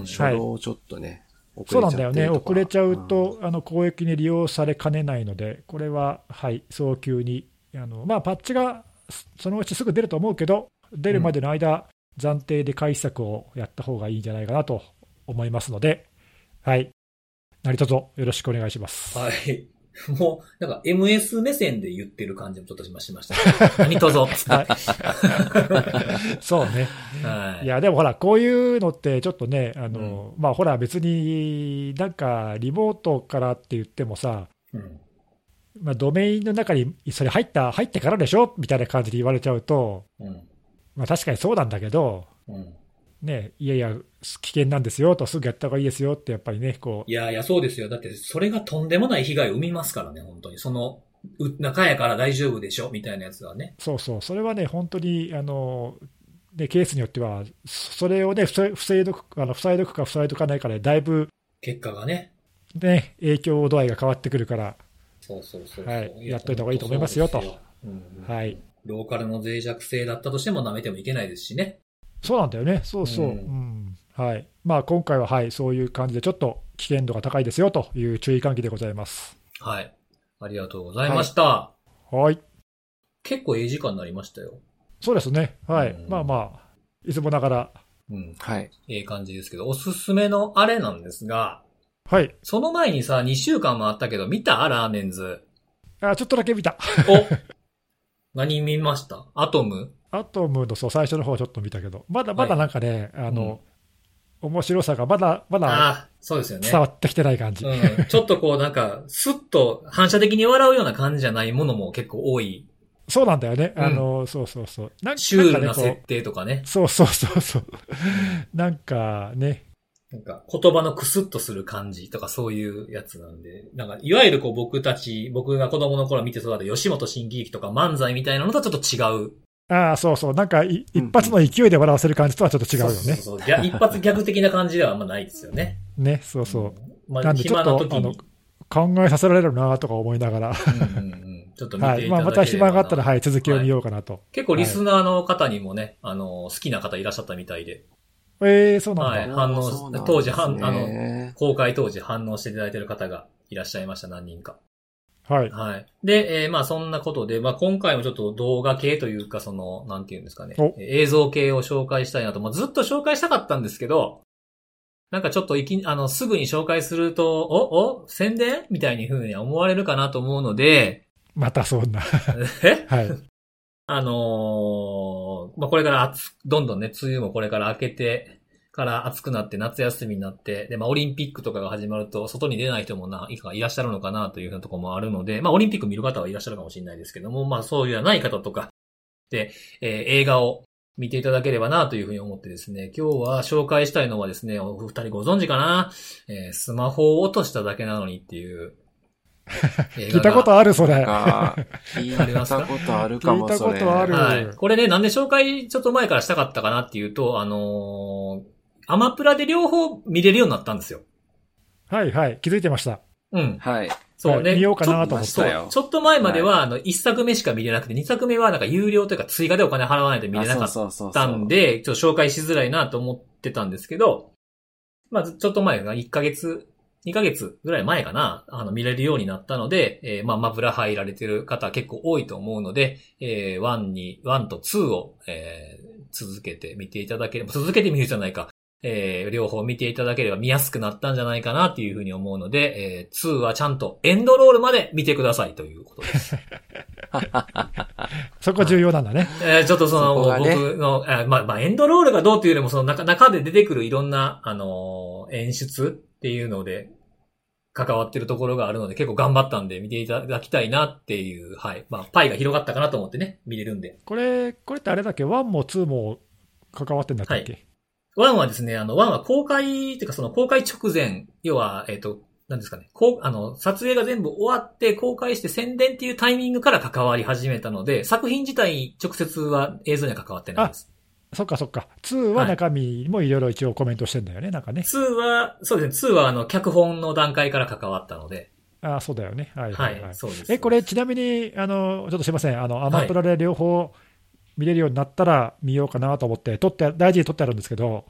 初動ちょっとね、そうなんだよね、遅れちゃうんと、あの攻撃に利用されかねないので、これは、はい、早急に、あのまあ、パッチがそのうちすぐ出ると思うけど、出るまでの間、暫定で回避策をやった方がいいんじゃないかなと思いますので、はい、何卒よろしくお願いします。はい。[LAUGHS] もう、なんか MS 目線で言ってる感じもちょっとしましました。[LAUGHS] 何卒つって。はい [LAUGHS] そうね。はい。いや、でもほら、こういうのって、ちょっとね、あの、まあほら、別になんか、リモートからって言ってもさ、うん。まあ、ドメインの中にそれ入った、入ってからでしょみたいな感じで言われちゃうと、うん。まあ、確かにそうなんだけど、うん。ね、いやいや、危険なんですよと、すぐやった方がいいですよって、やっぱりね、こいやいや、そうですよ。だって、それがとんでもない被害を生みますからね、本当に。その、う中やから大丈夫でしょ？みたいなやつはね。う、そうそう、それはね、本当に、あの、ね、ケースによっては、それをね、防いどく、あの塞いどくか塞いどかないかで、だいぶ結果がね。ね、影響度合いが変わってくるから、そうそうそう。はいやっといた方がいいと思いますよとうんはい。ローカルの脆弱性だったとしても舐めてもいけないですしね。そうなんだよね、そうそう。ううんんはいまあ、今回は、はい、そういう感じで、ちょっと危険度が高いですよという注意喚起でございます。はい。ありがとうございました。はい、結構いい時間になりましたよ。そうですね、はい、うんまあまあ、いつもながら、うん。はい。ええ感じですけど、おすすめのあれなんですが、はい、その前にさ、2週間もあったけど、見たラーメンズ。あちょっとだけ見た、お [LAUGHS] 何見ました？アトム？アトムのそう最初の方ちょっと見たけど、まだまだなんかね、あの、面白さがまだまだそうですよね。伝わってきてない感じ。うん。ちょっとこうなんか、スッと反射的に笑うような感じじゃないものも結構多い。そうなんだよね、うんあのそうそうそう。なんシュールな設定とかね。そうそうそうそう。なんかね、なんか言葉のクスッとする感じとかそういうやつなんで、なんかいわゆるこう僕たち、僕が子供の頃見て育った吉本新喜劇とか漫才みたいなのとはちょっと違う。ああ、そうそう、なんか一発の勢いで笑わせる感じとはちょっと違うよね。そうそう [LAUGHS] 一発ギャグ的な感じではあんまないですよね。ね、そうそう。ん。まあ、なんでちょっと暇な時に。考えさせられるなとか思いながら、うんうんうんちょっと見ていただはい。ければなまあ、また暇があったら、はい、続きを見ようかなと。結構リスナーの方にもね、あの、好きな方いらっしゃったみたいで、ええそうなんだ。はい反応ね当時反あの公開当時反応していただいている方がいらっしゃいました、何人か。はい。はい。で、えーまあそんなことで、まあ今回もちょっと動画系というか、その、なんていうんですかね映像系を紹介したいなと、まあずっと紹介したかったんですけど、なんかちょっといき、あの、すぐに紹介すると、おお宣伝みたいに風に思われるかなと思うので、またそんな。[LAUGHS] え？はい。あのーまあ、これから暑、どんどんね、梅雨もこれから明けて、から暑くなって夏休みになって、で、まあ、オリンピックとかが始まると、外に出ない人もな、いかいらっしゃるのかなというふうなところもあるので、まあ、オリンピック見る方はいらっしゃるかもしれないですけども、まあ、そういうない方とか、で、えー映画を見ていただければなというふうに思ってですね、今日は紹介したいのはですね、お二人ご存知かなえースマホを落としただけなのにっていう。[LAUGHS] 聞いたことあある、それ。が、聞いたことあるかも、聞いたそれ。ことあるはい。これね、なんで紹介ちょっと前からしたかったかなっていうと、あのーアマプラで両方見れるようになったんですよ。はいはい。気づいてました。うん。はい。そうね。はい見ようかなと思ってちょっよちょっと前までは、あの、一作目しか見れなくて、二作目はなんか有料というか追加でお金払わないと見れなかったんで、ちょっと紹介しづらいなと思ってたんですけど、まずちょっと前が1ヶ月、2ヶ月ぐらい前かな、あの、見れるようになったので、えーまあ、マブラ入られてる方結構多いと思うので、えー、1に、1と2を、えー続けて見ていただければ、続けて見るじゃないか。えー両方見ていただければ見やすくなったんじゃないかなっていうふうに思うので、えー2はちゃんとエンドロールまで見てくださいということです。[LAUGHS] そこ重要なんだね。えーちょっとその、ね僕の、あまあ、まあ、エンドロールがどうっていうよりも、その中、中で出てくるいろんな、あのー演出っていうので、関わってるところがあるので、結構頑張ったんで見ていただきたいなっていう、はい。まあ、パイが広がったかなと思ってね、見れるんで。これ、これってあれだっけ ?1 も2も関わってんだったっけ、ワンはですね、あの、ワンは公開、っていうかその公開直前、要は、えっ、と、なんですかね、こう、あの、撮影が全部終わって公開して宣伝っていうタイミングから関わり始めたので、作品自体直接は映像には関わってないです。そっかそっか。2は中身もいろいろ一応コメントしてんだよね、なんかね。2は、そうですね、2はあの、脚本の段階から関わったので、あそうだよね。はいははいい、はい。そうです。え、これちなみに、あの、ちょっとすいません。あの、アマプラで両方見れるようになったら見ようかなと思って、撮って、大事に撮ってあるんですけど、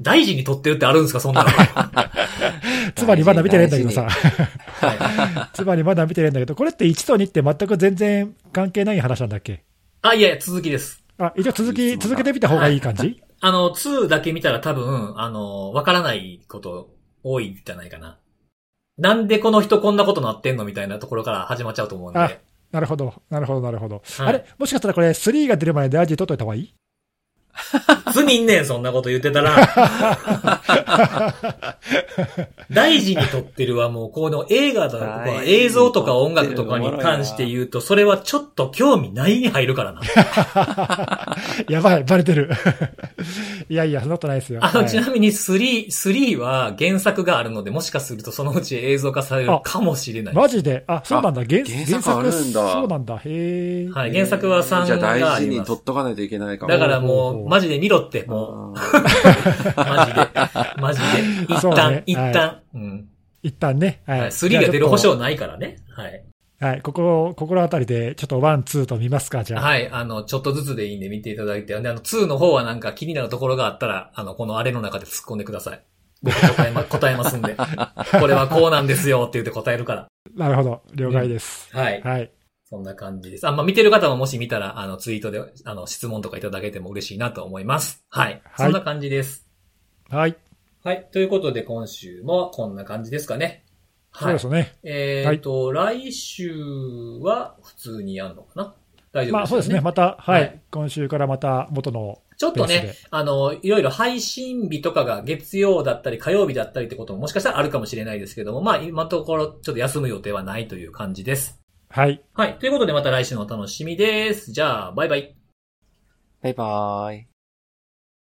大事に撮ってるってあるんですか、そんなの。[LAUGHS] つまりまだ見てないんだけどさ、はい。つまりまだ見てないんだけど、これって1と2って全く全然関係ない話なんだっけ？あ、いやいや、続きです。あ、一応続き、続けてみた方がいい感じ？あの、2だけ見たら多分、あの、わからないこと多いんじゃないかな。なんでこの人こんなことなってんのみたいなところから始まっちゃうと思うんで。あなるほど、なるほど、なるほど。はいあれもしかしたらこれ3が出る前に大事に撮っといた方がいい？[LAUGHS] 罪んねん、そんなこと言ってたら。[LAUGHS] 大事に撮ってるはもう、この映画とか映像とか音楽とかに関して言うと、それはちょっと興味ないに入るからな。[LAUGHS] やばい、バレてる。いやいや、そんなことないですよ。あの、はいちなみに3、3は原作があるので、もしかするとそのうち映像化されるかもしれない。マジで？あ、そうなんだ。原原作あるんだそうなんだ。へえ。はい、原作は3じゃあがあ大事りますに取っ。とかないといけないかも。だからもうマジで見ろって、もあう、[LAUGHS] マジで、マジで、[LAUGHS] 一旦、ね一旦、うん。一旦ね。はい。はい、3が出る保証じないからね。はい。はい。ここ、心当たりで、ちょっとワン、ツーと見ますか、じゃあ。はい、あの、ちょっとずつでいいんで見ていただいて、で、あの、2の方はなんか気になるところがあったら、あの、このあれの中で突っ込んでください。僕答えま、[LAUGHS] 答えますんで。これはこうなんですよって言って答えるから。なるほど。了解です。はい。はい。そんな感じです。あ、まあ、見てる方ももし見たら、あの、ツイートで、あの、質問とかいただけても嬉しいなと思います。はい。そんな感じです。はい。はい。ということで、今週もこんな感じですかね。はいそうで。すね。えっ、と、来週は普通にやるのかな？大丈夫ですよね。まあそうですね。また、はい、はい今週からまた元の、ちょっとね、あの、いろいろ配信日とかが月曜だったり火曜日だったりってことももしかしたらあるかもしれないですけども、まあ今のところちょっと休む予定はないという感じです。はい。はい。ということでまた来週のお楽しみです。じゃあ、バイバイ。バイバーイ。